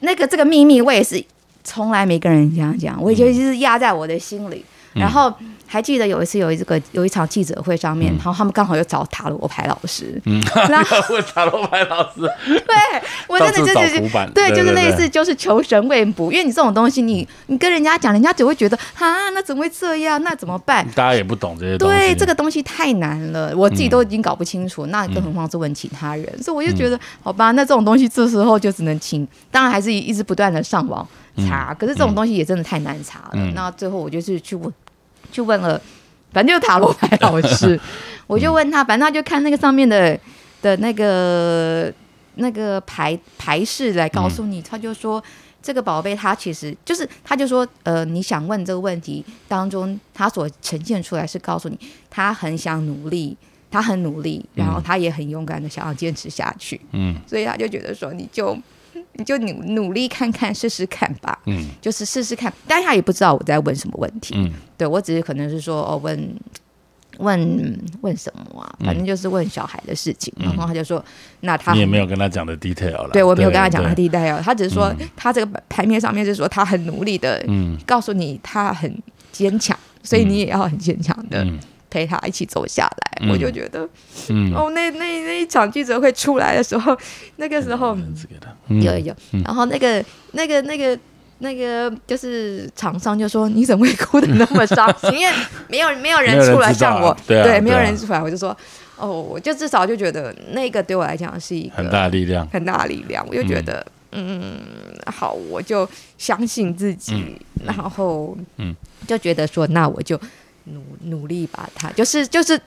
那个这个秘密，我也是从来没跟人家讲，我也觉得就是压在我的心里。然后还记得有一次有一这个有一场记者会上面，然后他们刚好又找塔罗牌老师，嗯，然后 [laughs] 问塔罗牌老师，对我真的到处就是找浮板对，就是类对。对似就是求神问卜，因为你这种东西你你跟人家讲，人家只会觉得啊，那怎么会这样？那怎么办？大家也不懂这些东西，对，这个东西太难了，我自己都已经搞不清楚，那更何况是问其他人，所以我就觉得，好吧，那这种东西这时候就只能请，当然还是一直不断的上网查，可是这种东西也真的太难查了。嗯。那最后我就是去问，去问了，反正就是塔罗牌老师，[laughs] 我就问他，反正他就看那个上面的的那个那个牌牌式来告诉你，他就说。这个宝贝，他其实就是，他就说，呃，你想问这个问题当中，他所呈现出来是告诉你，他很想努力，他很努力，然后他也很勇敢的想要坚持下去，嗯。所以他就觉得说，你就你就努努力看看，试试看吧，嗯。就是试试看。但他也不知道我在问什么问题，嗯。对我只是可能是说，哦，问问问什么啊，反正就是问小孩的事情，然后他就说，那他嗯你也没有跟他讲的 detail 了，对我没有跟他讲的 detail，，他只是说嗯。他这个牌面上面是说他很努力的，嗯。告诉你他很坚强，所以你也要很坚强的嗯陪他一起走下来。嗯。我就觉得，嗯，哦，那那那一场记者会出来的时候，那个时候有有，然后那个那个那个。那个就是厂商就说你怎么会哭的那么伤心？[laughs] 因为没有没有人出来像我，对啊没有人出来，我就说哦，我就至少就觉得那个对我来讲是一个很大力量，很大力量，我就觉得，嗯好，我就相信自己，然后，嗯。就觉得说，那我就努努力把他，就是就是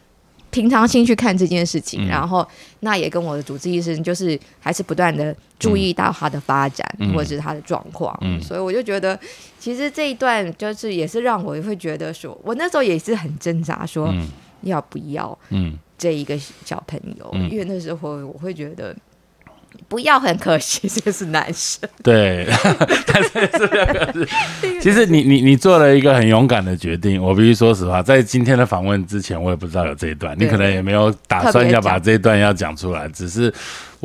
平常心去看这件事情，嗯。然后那也跟我的主治医生，就是还是不断的注意到他的发展、嗯。或者是他的状况，嗯。所以我就觉得，其实这一段就是也是让我会觉得说，我那时候也是很挣扎，说嗯。要不要。嗯。这一个小朋友，嗯。因为那时候我会觉得不要很可惜，[laughs] 这是男生。对，[laughs] 但是这个是，[laughs] 其实你你你做了一个很勇敢的决定。我必须说实话，在今天的访问之前，我也不知道有这一段，你可能也没有打算要把这一段要讲出来，只是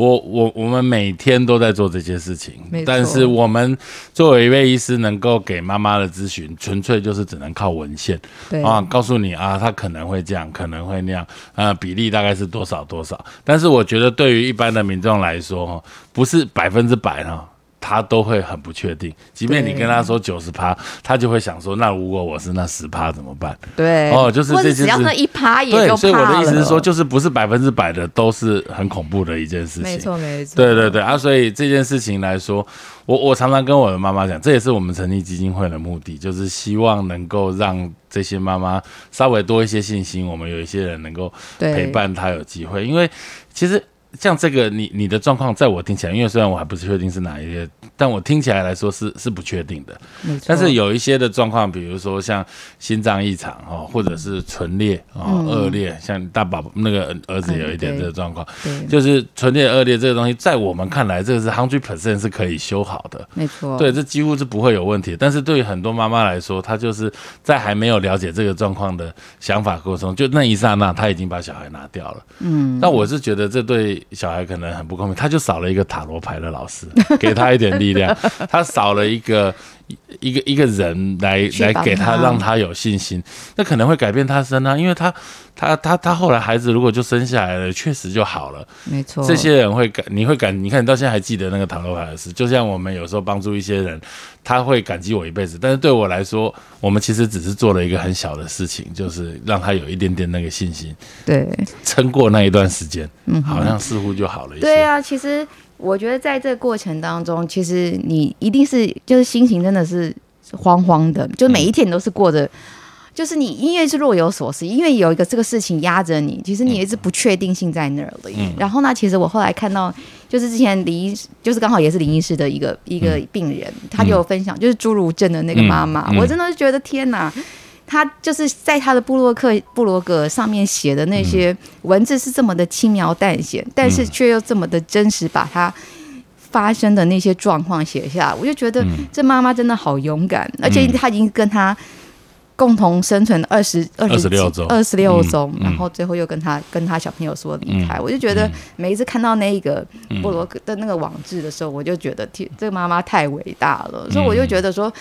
我我我们每天都在做这些事情，但是我们作为一位医师，能够给妈妈的咨询，纯粹就是只能靠文献啊，告诉你啊，他可能会这样，可能会那样，啊，比例大概是多少多少。但是我觉得对于一般的民众来说，哈，不是百分之百哈。他都会很不确定，即便你跟他说九十趴，他就会想说，那如果我是那十趴怎么办？对。哦就是这就是只要那一趴也对，就所以我的意思是说，就是不是百分之百的都是很恐怖的一件事情。没错没错，对对对。啊，所以这件事情来说，我我常常跟我的妈妈讲，这也是我们成立基金会的目的，就是希望能够让这些妈妈稍微多一些信心，我们有一些人能够陪伴她有机会，因为其实。像这个，你你的状况，在我听起来，因为虽然我还不是确定是哪一些，但我听起来来说是是不确定的。但是有一些的状况，比如说像心脏异常哦，或者是唇裂哦嗯恶劣，像大宝那个儿子有一点这个状况，对，就是唇裂恶劣这个东西，在我们看来，这个是 hundred percent 是可以修好的。没错，对，这几乎是不会有问题。但是对于很多妈妈来说，她就是在还没有了解这个状况的想法过程中，就那一刹那，她已经把小孩拿掉了。嗯，那我是觉得这对小孩可能很不公平，他就少了一个塔罗牌的老师，给他一点力量，[laughs] 他少了一个一个一个人来来给他，让他有信心，那可能会改变他生啊，因为他他他他后来孩子如果就生下来了，确实就好了。没错，这些人会感，你会感，你看你到现在还记得那个唐罗牌的事，就像我们有时候帮助一些人，他会感激我一辈子，但是对我来说，我们其实只是做了一个很小的事情，就是让他有一点点那个信心，对。撑过那一段时间，嗯，好像似乎就好了一些。对啊，其实我觉得在这个过程当中，其实你一定是就是心情真的是慌慌的，就每一天你都是过着。就是你因为是若有所思，因为有一个这个事情压着你，其实你一直不确定性在那里。嗯然后呢，其实我后来看到，就是之前林医师，就是刚好也是林医师的一个一个病人，他就有分享，就是侏儒症的那个妈妈，我真的是觉得天哪！他就是在他的布洛克部落格上面写的那些文字是这么的轻描淡写，但是却又这么的真实，把他发生的那些状况写下来，我就觉得嗯。这妈妈真的好勇敢，而且她已经跟他共同生存二十二26周。二十六周嗯，嗯然后最后又跟他跟他小朋友说离开，我就觉得每一次看到那个嗯部落格的那个网志的时候，我就觉得天，这个妈妈太伟大了，所以我就觉得说，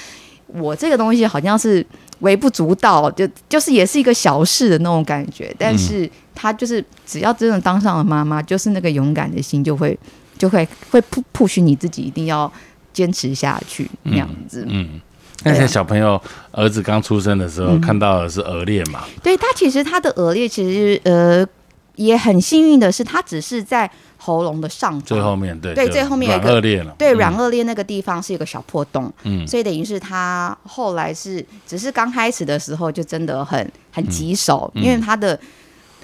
我这个东西好像是微不足道，就就是也是一个小事的那种感觉，但是她就是只要真的当上了妈妈，就是那个勇敢的心就会就会会 push push 你自己一定要坚持下去那样子。嗯，那些小朋友儿子刚出生的时候、嗯。看到的是额裂嘛，对他其实他的额裂其实呃也很幸运的是，他只是在喉咙的上方最后面对对最后面有一个腭裂了，对嗯。软腭裂那个地方是有个小破洞，嗯。所以等于是他后来是只是刚开始的时候就真的很很棘手，嗯。因为他的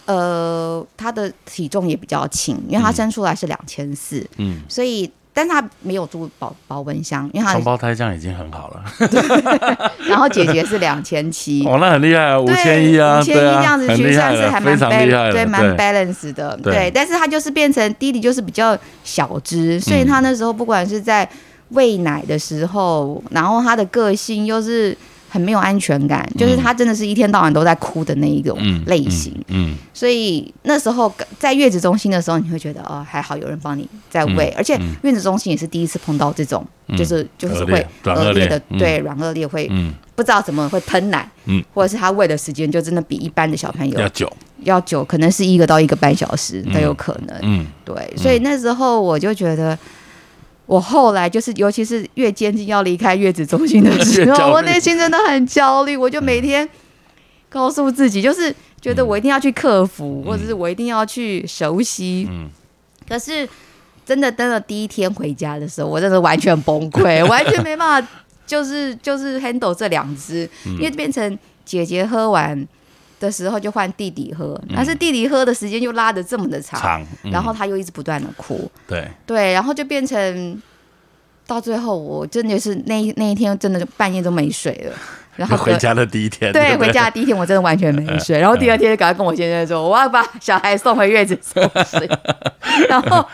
呃他的体重也比较轻，因为他生出来是两千四，嗯，所以但是他没有住保保温箱，因为他双胞胎这样已经很好了，[laughs] 然后姐姐是两千七。[laughs] 哦，那很厉害啊，五对千一啊，五千一这样子很去算是还蛮 balance，对，蛮 balance 的，对对。但是他就是变成弟弟，就是比较小只，所以嗯他那时候不管是在喂奶的时候，然后他的个性又是很没有安全感，就是他真的是一天到晚都在哭的那一种嗯类型。嗯，所以那时候在月子中心的时候，你会觉得哦，还好有人帮你在喂，而且嗯。月子中心也是第一次碰到这种，嗯就是就是会软腭裂腭裂的，嗯。对，软恶劣会嗯。不知道怎么会喷奶，嗯。或者是他喂的时间就真的比一般的小朋友要久，要久，可能是一个到一个半小时都有可能。嗯。对，所以那时候我就觉得，我后来就是，尤其是越接近要离开月子中心的时候，[laughs] 我内心真的很焦虑，我就每天告诉自己，就是觉得我一定要去克服，或者是我一定要去熟悉。嗯。可是真的等了第一天回家的时候，我真的完全崩溃，[laughs] 完全没办法，就是就是 handle 这两只，因为变成姐姐喝完的时候就换弟弟喝，但是弟弟喝的时间又拉的这么的长，长，嗯。然后他又一直不断的哭，对，对，然后就变成到最后，我真的是那一那一天真的就半夜都没睡了，[laughs] 然后回家的第一天，对，不回家的第一天我真的完全没睡，然后第二天就赶快跟我先生说，我要把小孩送回月子中心，[laughs] 然后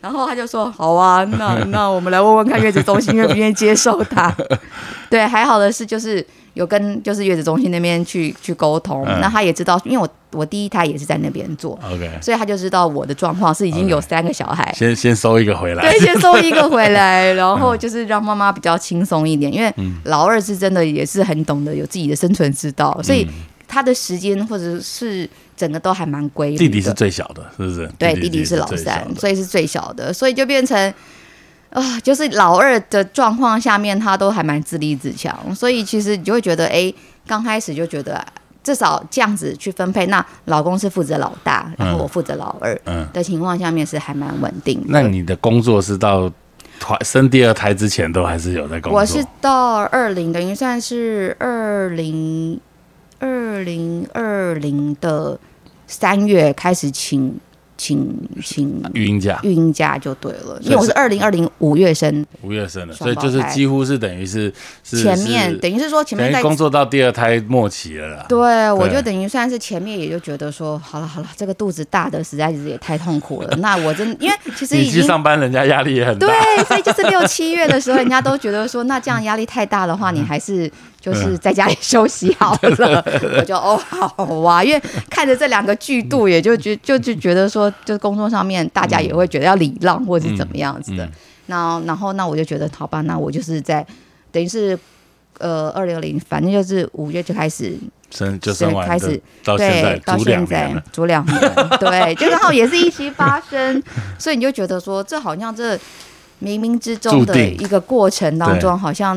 然后他就说好啊，那那我们来问问看月子中心愿不愿意接受他。对，还好的是就是有跟就是月子中心那边去去沟通，嗯。那他也知道，因为我我第一胎也是在那边做，OK，所以他就知道我的状况是已经有三个小孩。先先收一个回来。对，，先收一个回来，[laughs] 然后就是让妈妈比较轻松一点，因为嗯。老二是真的也是很懂得有自己的生存之道，所以他的时间或者是整个都还蛮规律的。弟弟是最小的，是不是？对，弟弟弟是老三，所以是最小的，所以就变成啊、就是老二的状况下面，他都还蛮自立自强，所以其实你就会觉得，哎，刚开始就觉得。至少这样子去分配，那老公是负责老大，然后嗯我负责老二嗯，的情况下面是还蛮稳定的。那你的工作是到怀生第二胎之前都还是有在工作？我是到二零，等于算是二零二零二零的三月开始请请请育婴假，育婴假就对了，因为我是是二零二零五月生，五月生的，所以就是几乎是等于是是前面等于是说前面在工作到第二胎末期了啦。对，我就等于算是前面也就觉得说，好了好了，这个肚子大的实在是也太痛苦了。[laughs] 那我真因为其实你已经上班，人家压力也很大。对，所以就是六七月的时候，人家都觉得说，那这样压力太大的话，你还是就是在家里休息好了。[laughs] 我就哦好啊，因为看着这两个剧度，也就觉 [laughs] 就就觉得说，就工作上面大家也会觉得要礼让或者是怎么样子。的。嗯。那然后那我就觉得好吧，那我就是在等于是呃二零二零，反正就是五月就开始生就生完开始到现在对，到现在年了，足两年，对，[laughs] 就刚好也是一起发生，所以你就觉得说，这好像这冥冥之中的一个过程当中，好像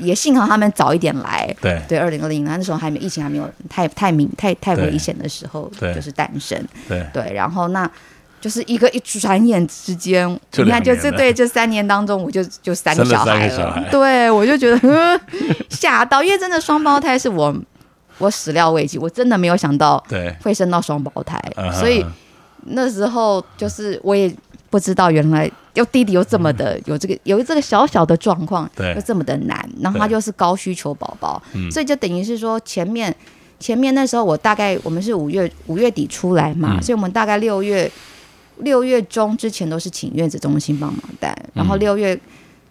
也幸好他们早一点来。对。对，二零二零那时候还没疫情还没有太太明太太危险的时候，就是诞生。对。对，然后那就是一个一转眼之间，你看，就这对这三年当中，我就就三个小孩了，对我就觉得呃 [laughs] 吓到，因为真的双胞胎是我我始料未及，我真的没有想到，会生到双胞胎，嗯所以那时候就是我也不知道原来有弟弟又这么的有这个有这个小小的状况，对。又这么的难，然后他就是高需求宝宝，嗯。所以就等于是说前面前面那时候我大概我们是五月五月底出来嘛，嗯。所以我们大概六月六月中之前都是请月子中心帮忙带，然嗯后六月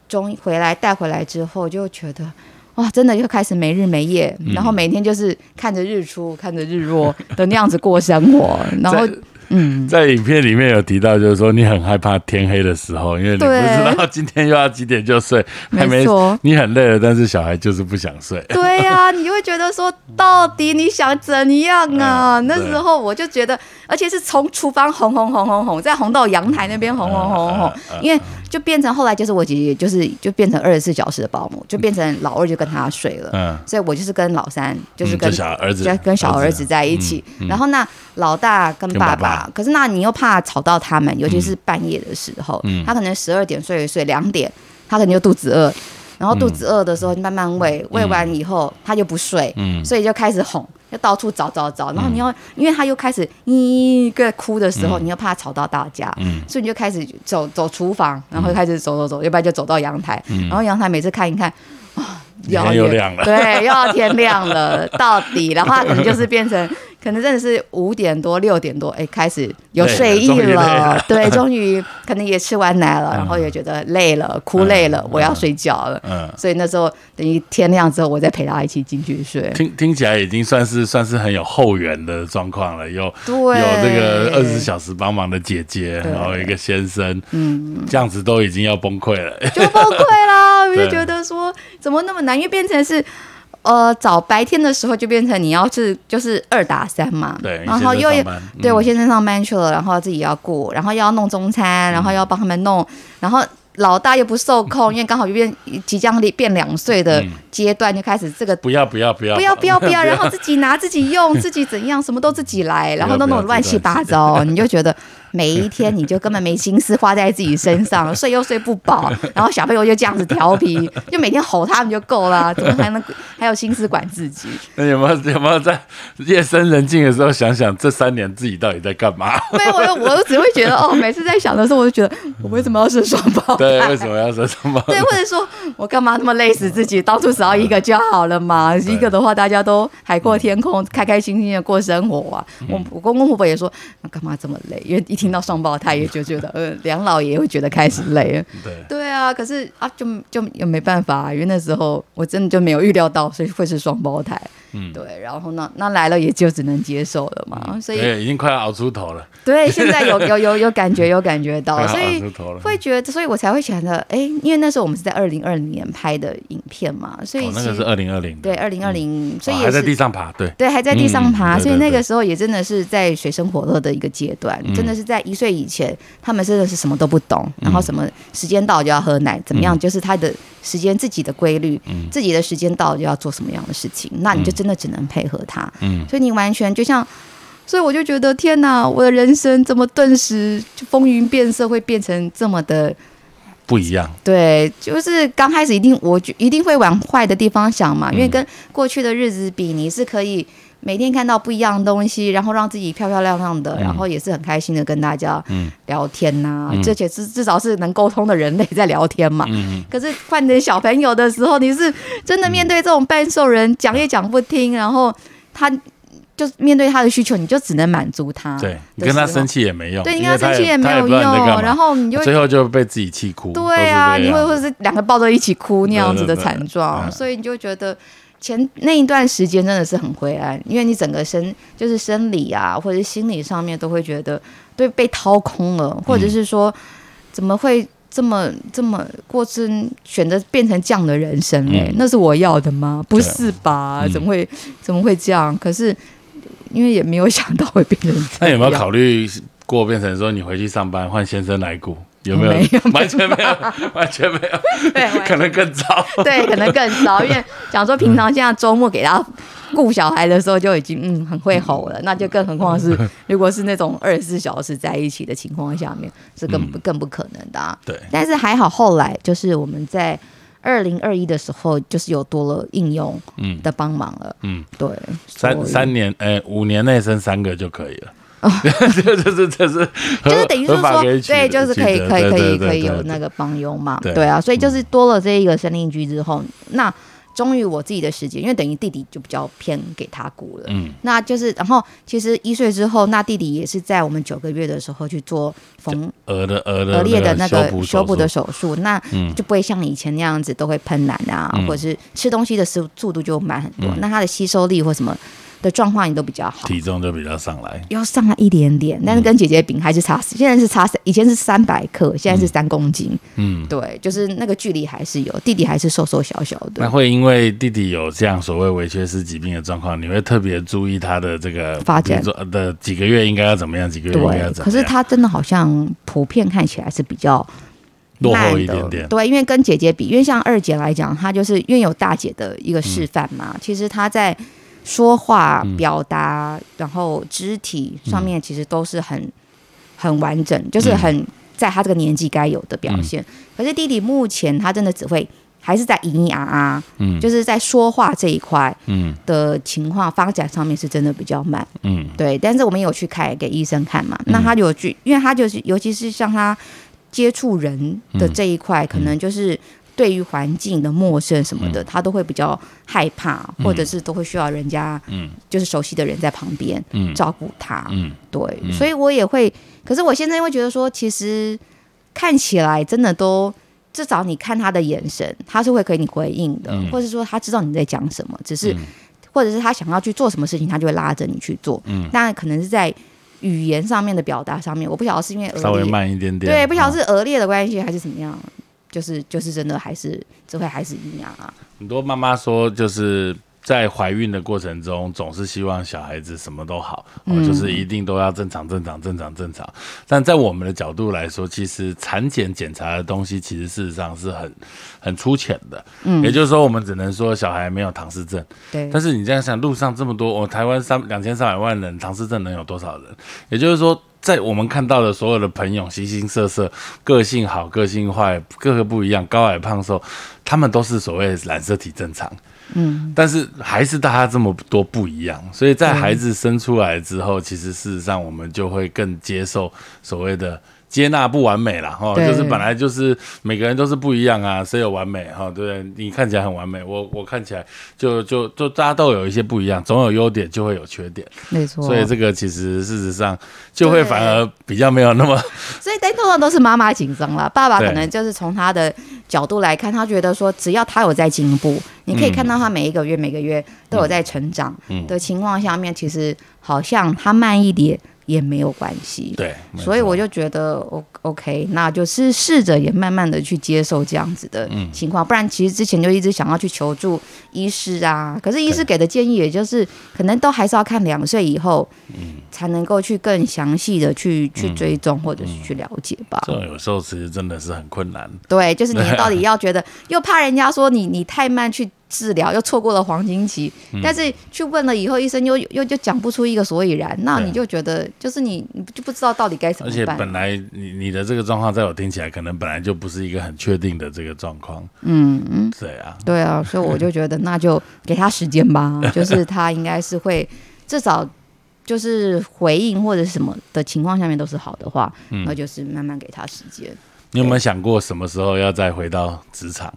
中回来带回来之后就觉得。哇，真的又开始没日没夜，嗯。然后每天就是看着日出、看着日落 [laughs] 的那样子过生活，然后在嗯，在影片里面有提到，就是说你很害怕天黑的时候，因为你不知道今天又要几点就睡，还没你很累了，但是小孩就是不想睡。对呀、[laughs] 你就会觉得说，到底你想怎样啊？嗯那时候我就觉得，而且是从厨房红红红红红，再红到阳台那边红红红红嗯嗯嗯，因为就变成后来就是我姐姐，就是就变成二十四小时的保姆，就变成老二就跟他睡了。嗯，所以我就是跟老三，就是跟嗯小儿子在跟小儿子在一起。然后那老大跟爸跟爸爸。可是那你又怕吵到他们，尤其是半夜的时候，嗯。他可能十二点睡一睡，两点他可能就肚子饿，然后肚子饿的时候慢慢喂，喂完以后他就不睡，嗯。所以就开始哄。就到处找找找，然后你要，因为他又开始咦个哭的时候，你又怕吵到大家，嗯。所以你就开始走走厨房，然后开始走走走，要不然就走到阳台，然后阳台每次看一看，啊，天又亮了。对，又要天亮了，到底，然后可能就是变成，可能真的是五点多六点多，哎，开始有睡意累了。对，终于可能也吃完奶了，然后也觉得累了，哭累了，我要睡觉了，嗯，所以那时候等于天亮之后，我再陪他一起进去睡，听听起来已经算是算是很有后援的状况了，有对，有这个二十四小时帮忙的姐姐，然后一个先生，嗯，这样子都已经要崩溃了。就崩溃啦！我就 [laughs] 对。觉得说怎么那么难，因为变成是。呃，早白天的时候就变成你要是就是二打三嘛，对，然后又对我先生上班去了，然后自己要顾，然后又要弄中餐，然后要帮他们弄，然后老大又不受控，[laughs] 因为刚好就变即将变两岁的嗯。阶段，就开始这个不要不要不要。不要不要不要，[laughs] 然后自己拿自己用，自己怎样，什么都自己来，[laughs] 然后都弄得乱七八糟，你就觉得每一天你就根本没心思花在自己身上，[laughs] 睡又睡不饱，然后小朋友就这样子调皮，就每天吼他们就够了，[laughs] 怎么还能还有心思管自己？那有没有有没有在夜深人静的时候想想这三年自己到底在干嘛？没有，我就我就只会觉得 [laughs] 哦，每次在想的时候，我就觉得我为什么要生双胞胎？对，为什么要生双胞胎？对，或者说我干嘛那么累死自己？当初只要一个就好了嘛，一个的话大家都海阔天空，开开心心的过生活啊。我我公公婆婆也说，那干嘛这么累？因为一听到双胞胎，也就觉得，呃，梁老爷会觉得开始累了。[laughs] 对，对啊，可是啊，就就也没办法、啊，因为那时候我真的就没有预料到，所以会是双胞胎。嗯。对，然后呢，那来了也就只能接受了嘛。所以对，已经快要熬出头了，对，现在有 [laughs] 有有有感觉，有感觉到，所以。会觉得，所以我才会想着，哎，因为那时候我们是在二零二零年拍的影片嘛，所以哦，那个是二零二零，对二零二零，所以哦还在地上爬，对，对还在地上爬，所以那个时候也真的是在水深火热的一个阶段，嗯。真的是在一岁以前，他们真的是什么都不懂，然后什么时间到就要喝奶，怎么样，就是他的时间自己的规律，嗯。自己的时间到就要做什么样的事情，那你就真的只能配合他，嗯，所以你完全就像，所以我就觉得天哪，我的人生怎么顿时就风云变色，会变成这么的？不一样，对，就是刚开始一定我就一定会往坏的地方想嘛，因为嗯跟过去的日子比，你是可以每天看到不一样的东西，然后让自己漂漂亮亮的，嗯。然后也是很开心的跟大家嗯。聊天呐、嗯。这且至至少是能沟通的人类在聊天嘛。嗯，可是换成小朋友的时候，你是真的面对这种半兽人，讲也讲不听，然后他就面对他的需求，你就只能满足他。对你跟他生，气也没用，对，跟他生气也没有用，然后你就最后就被自己气哭，对啊，你会或者是两个抱在一起哭那样子的对对对惨状，嗯所以你就觉得前那一段时间真的是很灰暗，因为你整个身就是生理啊，或者是心理上面都会觉得对被掏空了，或者是说怎么会这么这么过真选择变成这样的人生哎、嗯那是我要的吗？不是吧？嗯怎么会怎么会这样？可是因为也没有想到会变成这样。那有没有考虑过变成说你回去上班换先生来顾？有没有？没有完全没有，完全没有，[laughs] 对可能更糟。[laughs] 对，可能更糟，[laughs] 因为想说平常现在周末给他顾小孩的时候就已经嗯很会吼了，那就更何况是如果是那种二十四小时在一起的情况下面，是更不更不可能的、啊。对，但是还好，后来就是我们在二零二一的时候，就是有多了应用嗯的帮忙了。嗯，对，三三年，呃，五年内生三个就可以了。这这是这是就是等于是说，可以取得对，就是可以可以可以可以有那个帮佣嘛，对。对啊，所以就是多了这一个生令居之后，那终于我自己的时间，因为等于弟弟就比较偏给他顾了，嗯。那就是然后其实一岁之后，那弟弟也是在我们九个月的时候去做缝额的额的额裂的那个修修补的手手术，那嗯。就不会像以前那样子都会喷奶啊，嗯。或者是吃东西的速速度就慢很多，嗯。那他的吸收力或什么的状况也都比较好，。体重就比较上来。又上来一点点，但是跟姐姐比还是差，现在是差三，以前是三百克，现在是三公斤，嗯，对，就是那个距离还是有，弟弟还是瘦瘦小小的，那会因为弟弟有这样所谓微缺失疾病的状况，你会特别注意他的这个发展的几个月应该要怎么样，几个月应该要。怎么样。可是他真的好像普遍看起来是比较落，后一点点。对，因为跟姐姐比，因为像二姐来讲，她就是因为有大姐的一个示范嘛，嗯其实她在说话、表达，然后肢体上面其实都是很很完整，就是很在他这个年纪该有的表嗯。现。可是弟弟目前他真的只会还是在咿咿啊啊，嗯。就是在说话这一块嗯。的情况发展上面是真的比较慢。嗯。对，但是我们有去开给医生看嘛，那他有去，因为他就是尤其是像他接触人的这一块，可能就是对于环境的陌生什么的，他都会比较害怕，或者是都会需要人家嗯。就是熟悉的人在旁边嗯。照顾他。嗯。对，所以我也会，可是我现在会觉得说，其实看起来真的都。至少你看他的眼神，他是会给你回应的，嗯。或者说他知道你在讲什么，只是、嗯。或者是他想要去做什么事情，他就会拉着你去做。嗯。当然可能是在语言上面的表达上面，我不晓得是因为稍微，慢一点点。对，不晓得嗯。是额裂的关系还是怎么样，就是就是真的还是这会还是一样啊。很多妈妈说，就是在怀孕的过程中，总是希望小孩子什么都好，哦嗯就是一定都要正常、正常、正常、正常。但在我们的角度来说，其实产检检查的东西，其实事实上是很很粗浅的。嗯也就是说，我们只能说小孩没有唐氏症。对，但是你这样想，路上这么多，我、台湾三两千三百万人，唐氏症能有多少人？也就是说，在我们看到的所有的朋友，形形色色，个性好，个性坏，各个不一样，高矮胖瘦，他们都是所谓染色体正常。嗯，但是还是大家这么多不一样，所以在孩子生出来之后，其实事实上我们就会更接受所谓的接纳不完美啦，哈，就是本来就是每个人都是不一样啊，谁有完美哈，对不对？你看起来很完美，我我看起来就就就大家都有一些不一样，总有优点就会有缺点，没错。所以这个其实事实上就会反而比较没有那么所以但通常都是妈妈紧张了，[laughs] 爸爸可能就是从他的角度来看，他觉得说只要他有在进步，你可以看到他每一个月、每个月都有在成长嗯的情况下面，其实好像他慢一点也没有关系。对，所以我就觉得 O OK，那就是试着也慢慢的去接受这样子的嗯。情况，不然其实之前就一直想要去求助医师啊，可是医师给的建议也就是可能都还是要看两岁以后，嗯。才能够去更详细的去去追踪或者是去了解吧。这种有时候其实真的是很困难，对，就是你 [laughs] 到底要觉得，又怕人家说你你太慢去治疗，又错过了黄金期，嗯但是去问了以后，医生又又就讲不出一个所以然，那你就觉得就是你你就不知道到底该怎么办而且。本来你你的这个状况，在我听起来，可能本来就不是一个很确定的这个状况。嗯嗯，对啊，对啊，所以我就觉得那就给他时间吧，[laughs] 就是他应该是会至少就是回应或者是什么的情况下面都是好的话，嗯那就是慢慢给他时间。你有没有想过什么时候要再回到职场？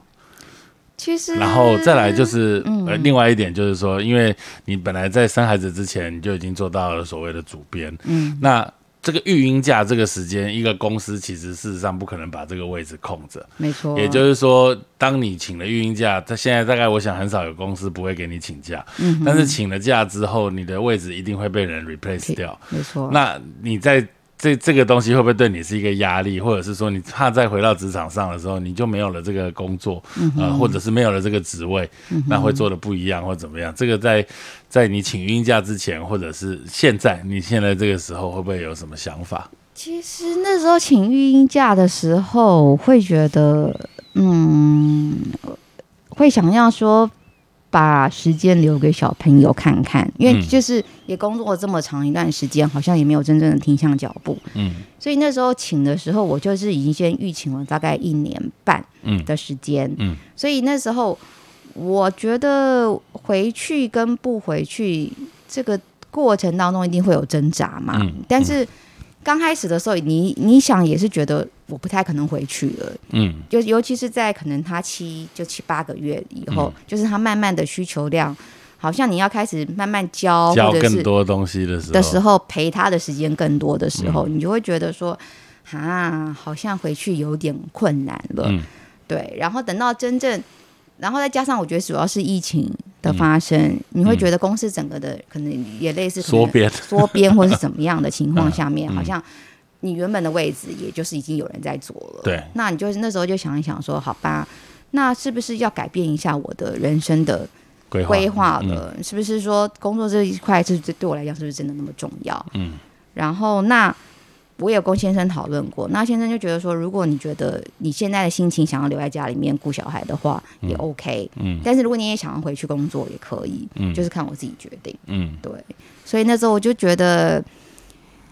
其实，然后再来就是、嗯。呃，另外一点就是说，因为你本来在生孩子之前，你就已经做到了所谓的主编，嗯，那这个育婴假这个时间，一个公司其实事实上不可能把这个位置空着。没错，也就是说，当你请了育婴假，在现在大概我想很少有公司不会给你请假，嗯但是请了假之后，你的位置一定会被人 replace 掉。没错，那你在这这个东西会不会对你是一个压力，或者是说你怕再回到职场上的时候，你就没有了这个工作，呃，或者是没有了这个职位，那会做的不一样或怎么样？这个在在你请孕假之前，或者是现在你现在这个时候，会不会有什么想法？其实那时候请孕婴假的时候，会觉得，嗯，会想要说把时间留给小朋友看看，因为就是也工作了这么长一段时间，好像也没有真正的停下脚步。嗯，所以那时候请的时候，我就是已经先预请了大概一年半的时间。嗯，所以那时候我觉得回去跟不回去这个过程当中一定会有挣扎嘛。嗯，但是。刚开始的时候，你你想也是觉得我不太可能回去了，嗯，就尤其是在可能他七就七八个月以后，就是他慢慢的需求量，好像你要开始慢慢教教更多东西的时候。的时候，陪他的时间更多的时候，你就会觉得说，啊，好像回去有点困难了，对，然后等到真正。然后再加上，我觉得主要是疫情的发生，你会觉得公司整个的可能也类似缩编、[laughs] 缩编或是怎么样的情况下面，[laughs] 好像你原本的位置，也就是已经有人在做了。对，那你就是那时候就想一想说，好吧，那是不是要改变一下我的人生的规划了？是不是说工作这一块是对我来讲是不是真的那么重要？嗯，然后那。我有跟先生讨论过，那先生就觉得说，如果你觉得你现在的心情想要留在家里面顾小孩的话，也 OK。嗯，但是如果你也想要回去工作，也可以。嗯，就是看我自己决定。嗯，对。所以那时候我就觉得，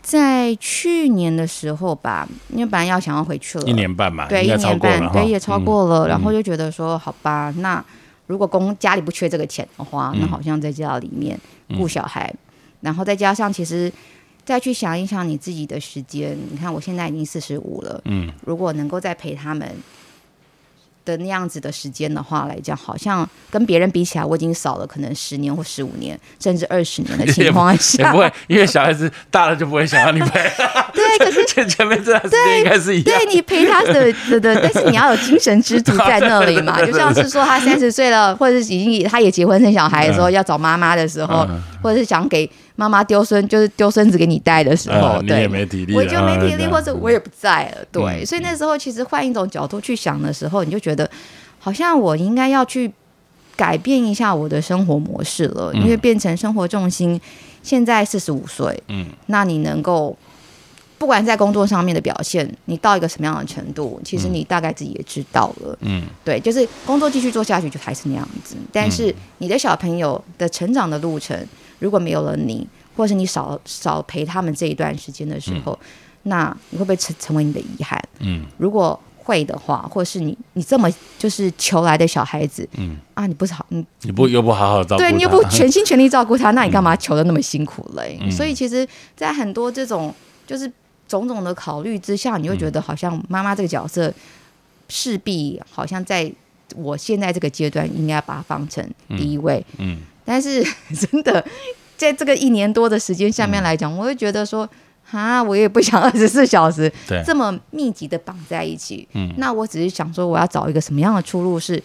在去年的时候吧，因为本来要想要回去了，一年半嘛，对，一年半，对，也超过了。然后就觉得说，好吧，那如果公家里不缺这个钱的话，那好像在家里面顾小孩，然后再加上其实。再去想一想你自己的时间，你看我现在已经四十五了，嗯，如果能够再陪他们的那样子的时间的话来讲，好像跟别人比起来，我已经少了可能十年或十五年，甚至 [laughs] 二十年的情况下，不会，因为小孩子大了就不会想要你陪。[laughs] 对，可是前前面这段时间应该是一样，对你陪他的的的，但是你要有精神支柱在那里嘛，[laughs] 就像是说他三十岁了，或者是已经他也结婚生小孩的时候，要找妈妈的时候，或者是想给。妈妈丢孙就是丢孙子给你带的时候，对，我就没体力，或者我也不在了，对，所以那时候其实换一种角度去想的时候，你就觉得好像我应该要去改变一下我的生活模式了，因为变成生活重心。现在四十五岁，嗯，那你能够不管在工作上面的表现，你到一个什么样的程度，其实你大概自己也知道了，嗯，对，就是工作继续做下去就还是那样子，但是你的小朋友的成长的路程。如果没有了你，或者是你少少陪他们这一段时间的时候，那你会不会成成为你的遗憾？嗯，如果会的话，或者是你你这么就是求来的小孩子，嗯啊，你不是好，你你不又不好好照顾，对你又不 [laughs] 全心全力照顾他，那你干嘛求的那么辛苦嘞？所以其实，在很多这种就是种种的考虑之下，你会觉得好像妈妈这个角色势必好像在我现在这个阶段应该把它放成第一位。嗯。但是 [laughs] 真的，在这个一年多的时间下面来讲，我会觉得说，啊，我也不想 [laughs] 二十四小时这么密集的绑在一起。嗯，那我只是想说，我要找一个什么样的出路，是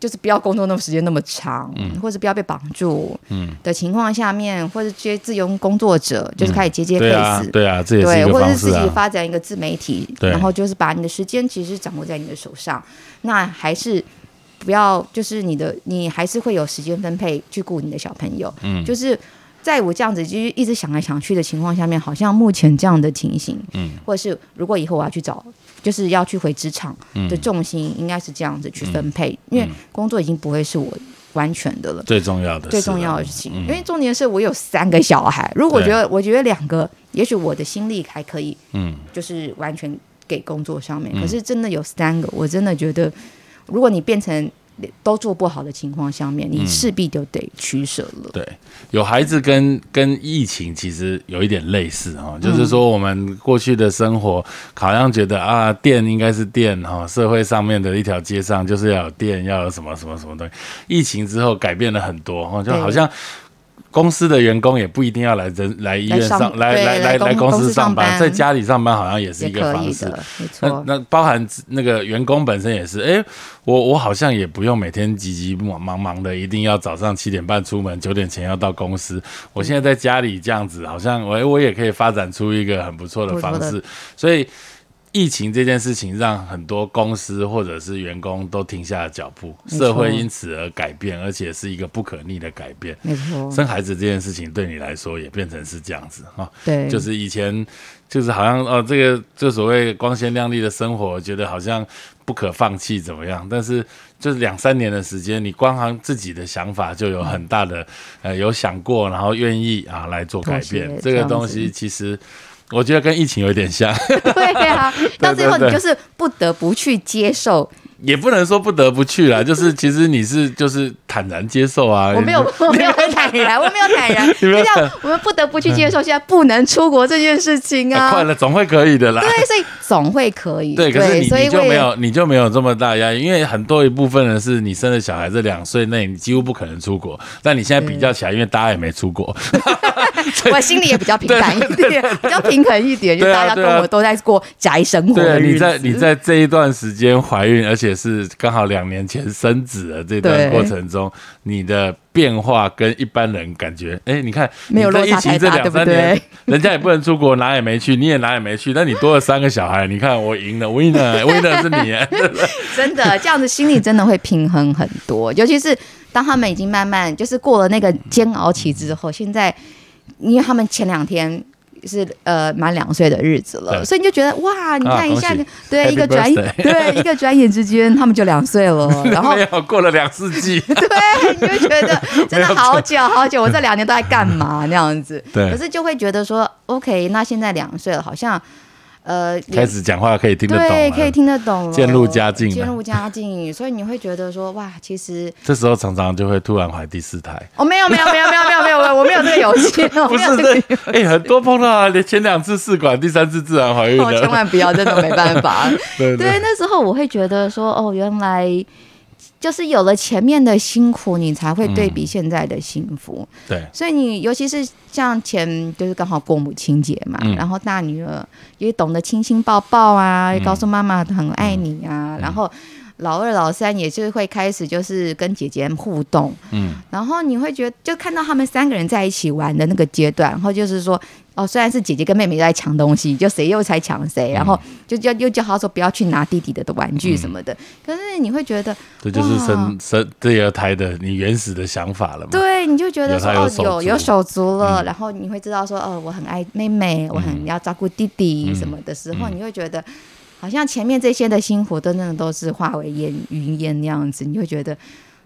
就是不要工作那么时间那么长，嗯或者不要被绑住嗯的情况下面，或者接自由工作者，就是开始接接 case，对啊，这也是或者是自己发展一个自媒体，然后就是把你的时间其实掌握在你的手上，那还是。不要，就是你的，你还是会有时间分配去顾你的小朋友。嗯，就是在我这样子就是一直想来想去的情况下面，好像目前这样的情形，嗯，或者是如果以后我要去找，就是要去回职场的重心，应该是这样子去分配，因为工作已经不会是我完全的了。最重要的，最重要的事情，因为重点是我有三个小孩，如果觉得我觉得两个，也许我的心力还可以，嗯，就是完全给工作上面，可是真的有三个，我真的觉得。如果你变成都做不好的情况下面，你势必就得取舍了。对，有孩子跟跟疫情其实有一点类似哈，就是说我们过去的生活好像觉得啊，电应该是电哈，社会上面的一条街上就是要有电，要有什么什么什么东西。疫情之后改变了很多哈，就好像公司的员工也不一定要来人来医院上来来来来公司上上班，在家里上班好像也是一个方式。那错。那包含那个员工本身也是，哎、我我好像也不用每天急急忙忙忙的，一定要早上七点半出门，九点前要到公司。我现在在家里这样子，好像我我也可以发展出一个很不错的方式，所以。疫情这件事情让很多公司或者是员工都停下了脚步，社会因此而改变，而且是一个不可逆的改变。没错，生孩子这件事情对你来说也变成是这样子哈，对，就是以前就是好像哦，这个就所谓光鲜亮丽的生活，觉得好像不可放弃怎么样？但是就是两三年的时间，你光行自己的想法就有很大的呃有想过，然后愿意啊来做改变这个东西其实。我觉得跟疫情有点像，对啊，[laughs] 到最后你就是不得不去接受。也不能说不得不去啦，[laughs] 就是其实你是就是坦然接受啊。我没有，我没有很坦然，我没有坦然，[laughs] 你没有就像我们不得不去接受现在不能出国这件事情啊啊。快了总会可以的啦。对，所以总会可以。对，可是你你就没有你就没有这么大压力，因为很多一部分人是你生了小孩这两岁内你几乎不可能出国，但你现在比较起来，因为大家也没出国，[laughs] 我心里也比较平淡一点，比较平衡一点，就大家跟我都在过宅生活对。你在你在这一段时间怀孕，而且是刚好两年前生子的这段过程中，你的变化跟一般人感觉，哎，你看没有你在落差太疫情这两大对不对三年，[laughs] 人家也不能出国，哪也没去，你也哪也没去，但你多了三个小孩，你看我赢了，winner，winner [laughs] 是你，[laughs] 真的这样子，心里真的会平衡很多。尤其是当他们已经慢慢就是过了那个煎熬期之后，现在因为他们前两天。是呃满两岁的日子了，所以你就觉得哇，你看一下，对一个转 birthday [laughs] 对一个转眼之间，他们就两岁了，[laughs] 然后过了两世纪，[laughs] 对，你就觉得真的好久好久，我这两年都在干嘛那样子？对。可是就会觉得说，OK，那现在两岁了，好像呃开始讲话可以听得懂，对，可以听得懂了，渐入佳境了。渐入佳境，所以你会觉得说，哇，其实这时候常常就会突然怀第四胎，哦，没有，没有，没有，没有，没有，没有，我没有这个游戏，[laughs] 我不是这哎、很多碰到啊，连前两次试管，第三次自然怀孕哦，千的，万不要，真的没办法。[laughs] 对。对，那时候我会觉得说，哦，原来就是有了前面的辛苦，你才会对比现在的幸福。对。所以你尤其是像前就是刚好过母亲节嘛，嗯。然后大女儿也懂得亲亲抱抱啊，嗯。告诉妈妈很爱你啊，然后老二老三也是会开始就是跟姐姐互动，嗯，然后你会觉得就看到他们三个人在一起玩的那个阶段，然后就是说。哦，虽然是姐姐跟妹妹在抢东西，就谁又在抢谁，然后就叫又叫他说不要去拿弟弟的玩具什么的。可是你会觉得，这就是生生第二胎的你原始的想法了嘛？对，你就觉得说哦，有有手足了，嗯。然后你会知道说哦，我很爱妹妹，我很要照顾弟弟什么的时候，嗯。你会觉得好像前面这些的辛苦真的都是化为烟云烟那样子，你会觉得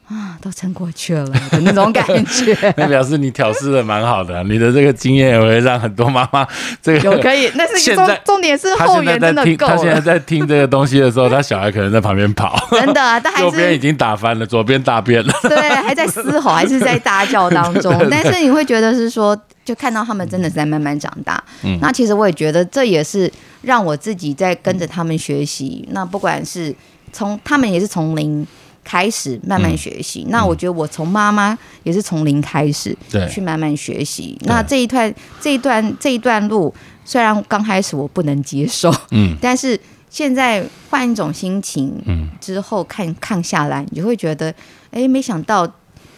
啊，都撑过去了的那种感觉。[laughs] 那表示你调试的蛮好的，你的这个经验也会让很多妈妈这个。有可以，但是重重点是后援真的够他现在，在听这个东西的时候，[laughs] 他小孩可能在旁边跑，真的，但还右边已是经打翻了，左边大便了。对，还在嘶吼，还是在大叫当中。[laughs] 但是你会觉得是说，就看到他们真的是在慢慢长大。嗯那其实我也觉得这也是让我自己在跟着他们学习。那不管是从他们也是从零开始慢慢学习，那我觉得我从妈妈也是从零开始对。去慢慢学习。那这一段这一段这一段路，虽然刚开始我不能接受，嗯。但是现在换一种心情，嗯。之后看看下来，你就会觉得，哎，没想到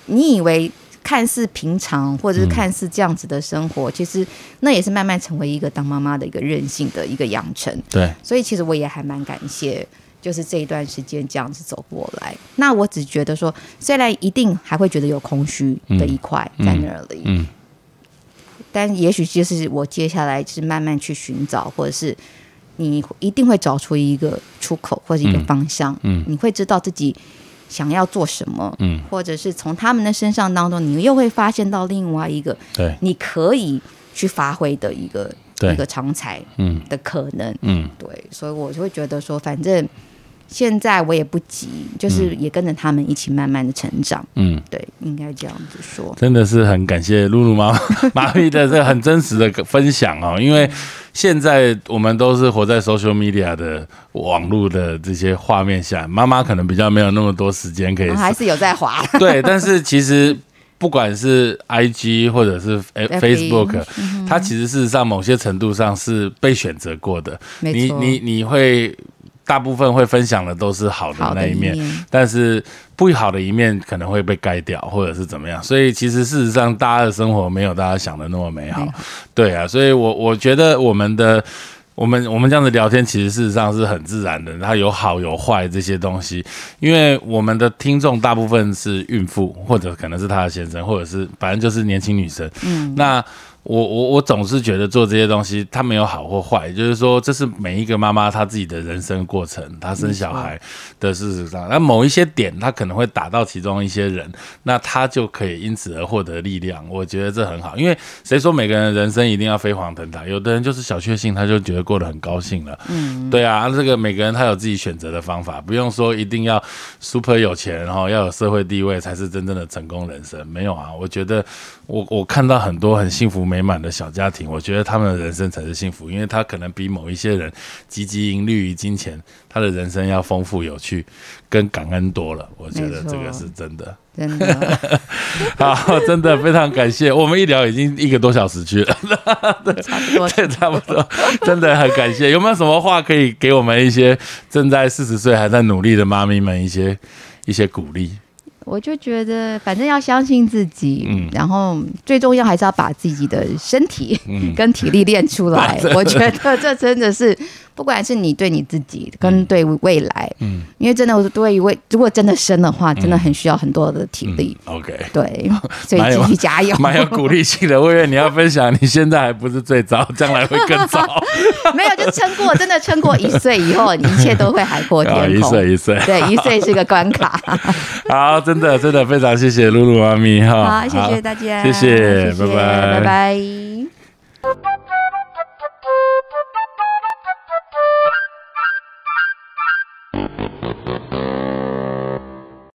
你以为看似平常或者是嗯。看似这样子的生活，其实那也是慢慢成为一个当妈妈的一个韧性的一个养成。对，所以其实我也还蛮感谢，就是这一段时间这样子走过来。那我只觉得说，虽然一定还会觉得有空虚的一块嗯在那里，嗯但也许就是我接下来是慢慢去寻找，或者是你一定会找出一个出口或者一个嗯方向，嗯你会知道自己想要做什么，嗯，或者是从他们的身上当中，你又会发现到另外一个对，你可以去发挥的一个对一个长才嗯的可能。嗯对，所以我就会觉得说，反正现在我也不急，就是也跟着他们一起慢慢的成长。嗯。对，应该这样子说。真的是很感谢露露妈妈 [laughs] 妈咪的这个很真实的分享哦，因为现在我们都是活在 social media 的网络的这些画面下，妈妈可能比较没有那么多时间可以还是有在滑，[laughs] 对，但是其实。不管是 I G 或者是 Facebook，它其实事实上某些程度上是被选择过的。你你你会大部分会分享的都是好的那一面，但是不好的一面可能会被盖掉，或者是怎么样。所以其实事实上，大家的生活没有大家想的那么美好。对啊，所以我我觉得我们的。我们我们这样子聊天，其实事实上是很自然的。它有好有坏这些东西，因为我们的听众大部分是孕妇，或者可能是她的先生，或者是反正就是年轻女生。嗯，那。我我我总是觉得做这些东西，它没有好或坏，就是说这是每一个妈妈她自己的人生过程，她生小孩的事实上，那某一些点她可能会打到其中一些人，那她就可以因此而获得力量。我觉得这很好，因为谁说每个人人生一定要飞黄腾达？有的人就是小确幸，他就觉得过得很高兴了。嗯，对啊，这个每个人他有自己选择的方法，不用说一定要 super 有钱，然后要有社会地位才是真正的成功人生。没有啊，我觉得我我看到很多很幸福。美满的小家庭，我觉得他们的人生才是幸福，因为他可能比某一些人汲汲营利于金钱，他的人生要丰富有趣，跟感恩多了。我觉得这个是真的，真的 [laughs] 好，真的非常感谢。我们一聊已经一个多小时去了，[laughs] 差不多，[laughs] 对，差不多，真的很感谢。有没有什么话可以给我们一些正在四十岁还在努力的妈咪们一些一些鼓励？我就觉得，反正要相信自己，嗯，然后最重要还是要把自己的身体跟体力练出来。[laughs] 我觉得这真的是。不管是你对你自己跟对未来，嗯，因为真的对于未如果真的生的话，真的很需要很多的体力。OK，对，[laughs] 所以继续加油，[laughs] 蛮有鼓励性的。我以为你要分享，你现在还不是最早，将来会更早。[laughs] 没有，就撑过，真的撑过一岁以后，一切都会海阔天空。一岁一岁，对，一岁是个关卡。好，真的真的非常谢谢露露妈咪哈，好，谢谢大家，谢谢，拜拜，拜拜。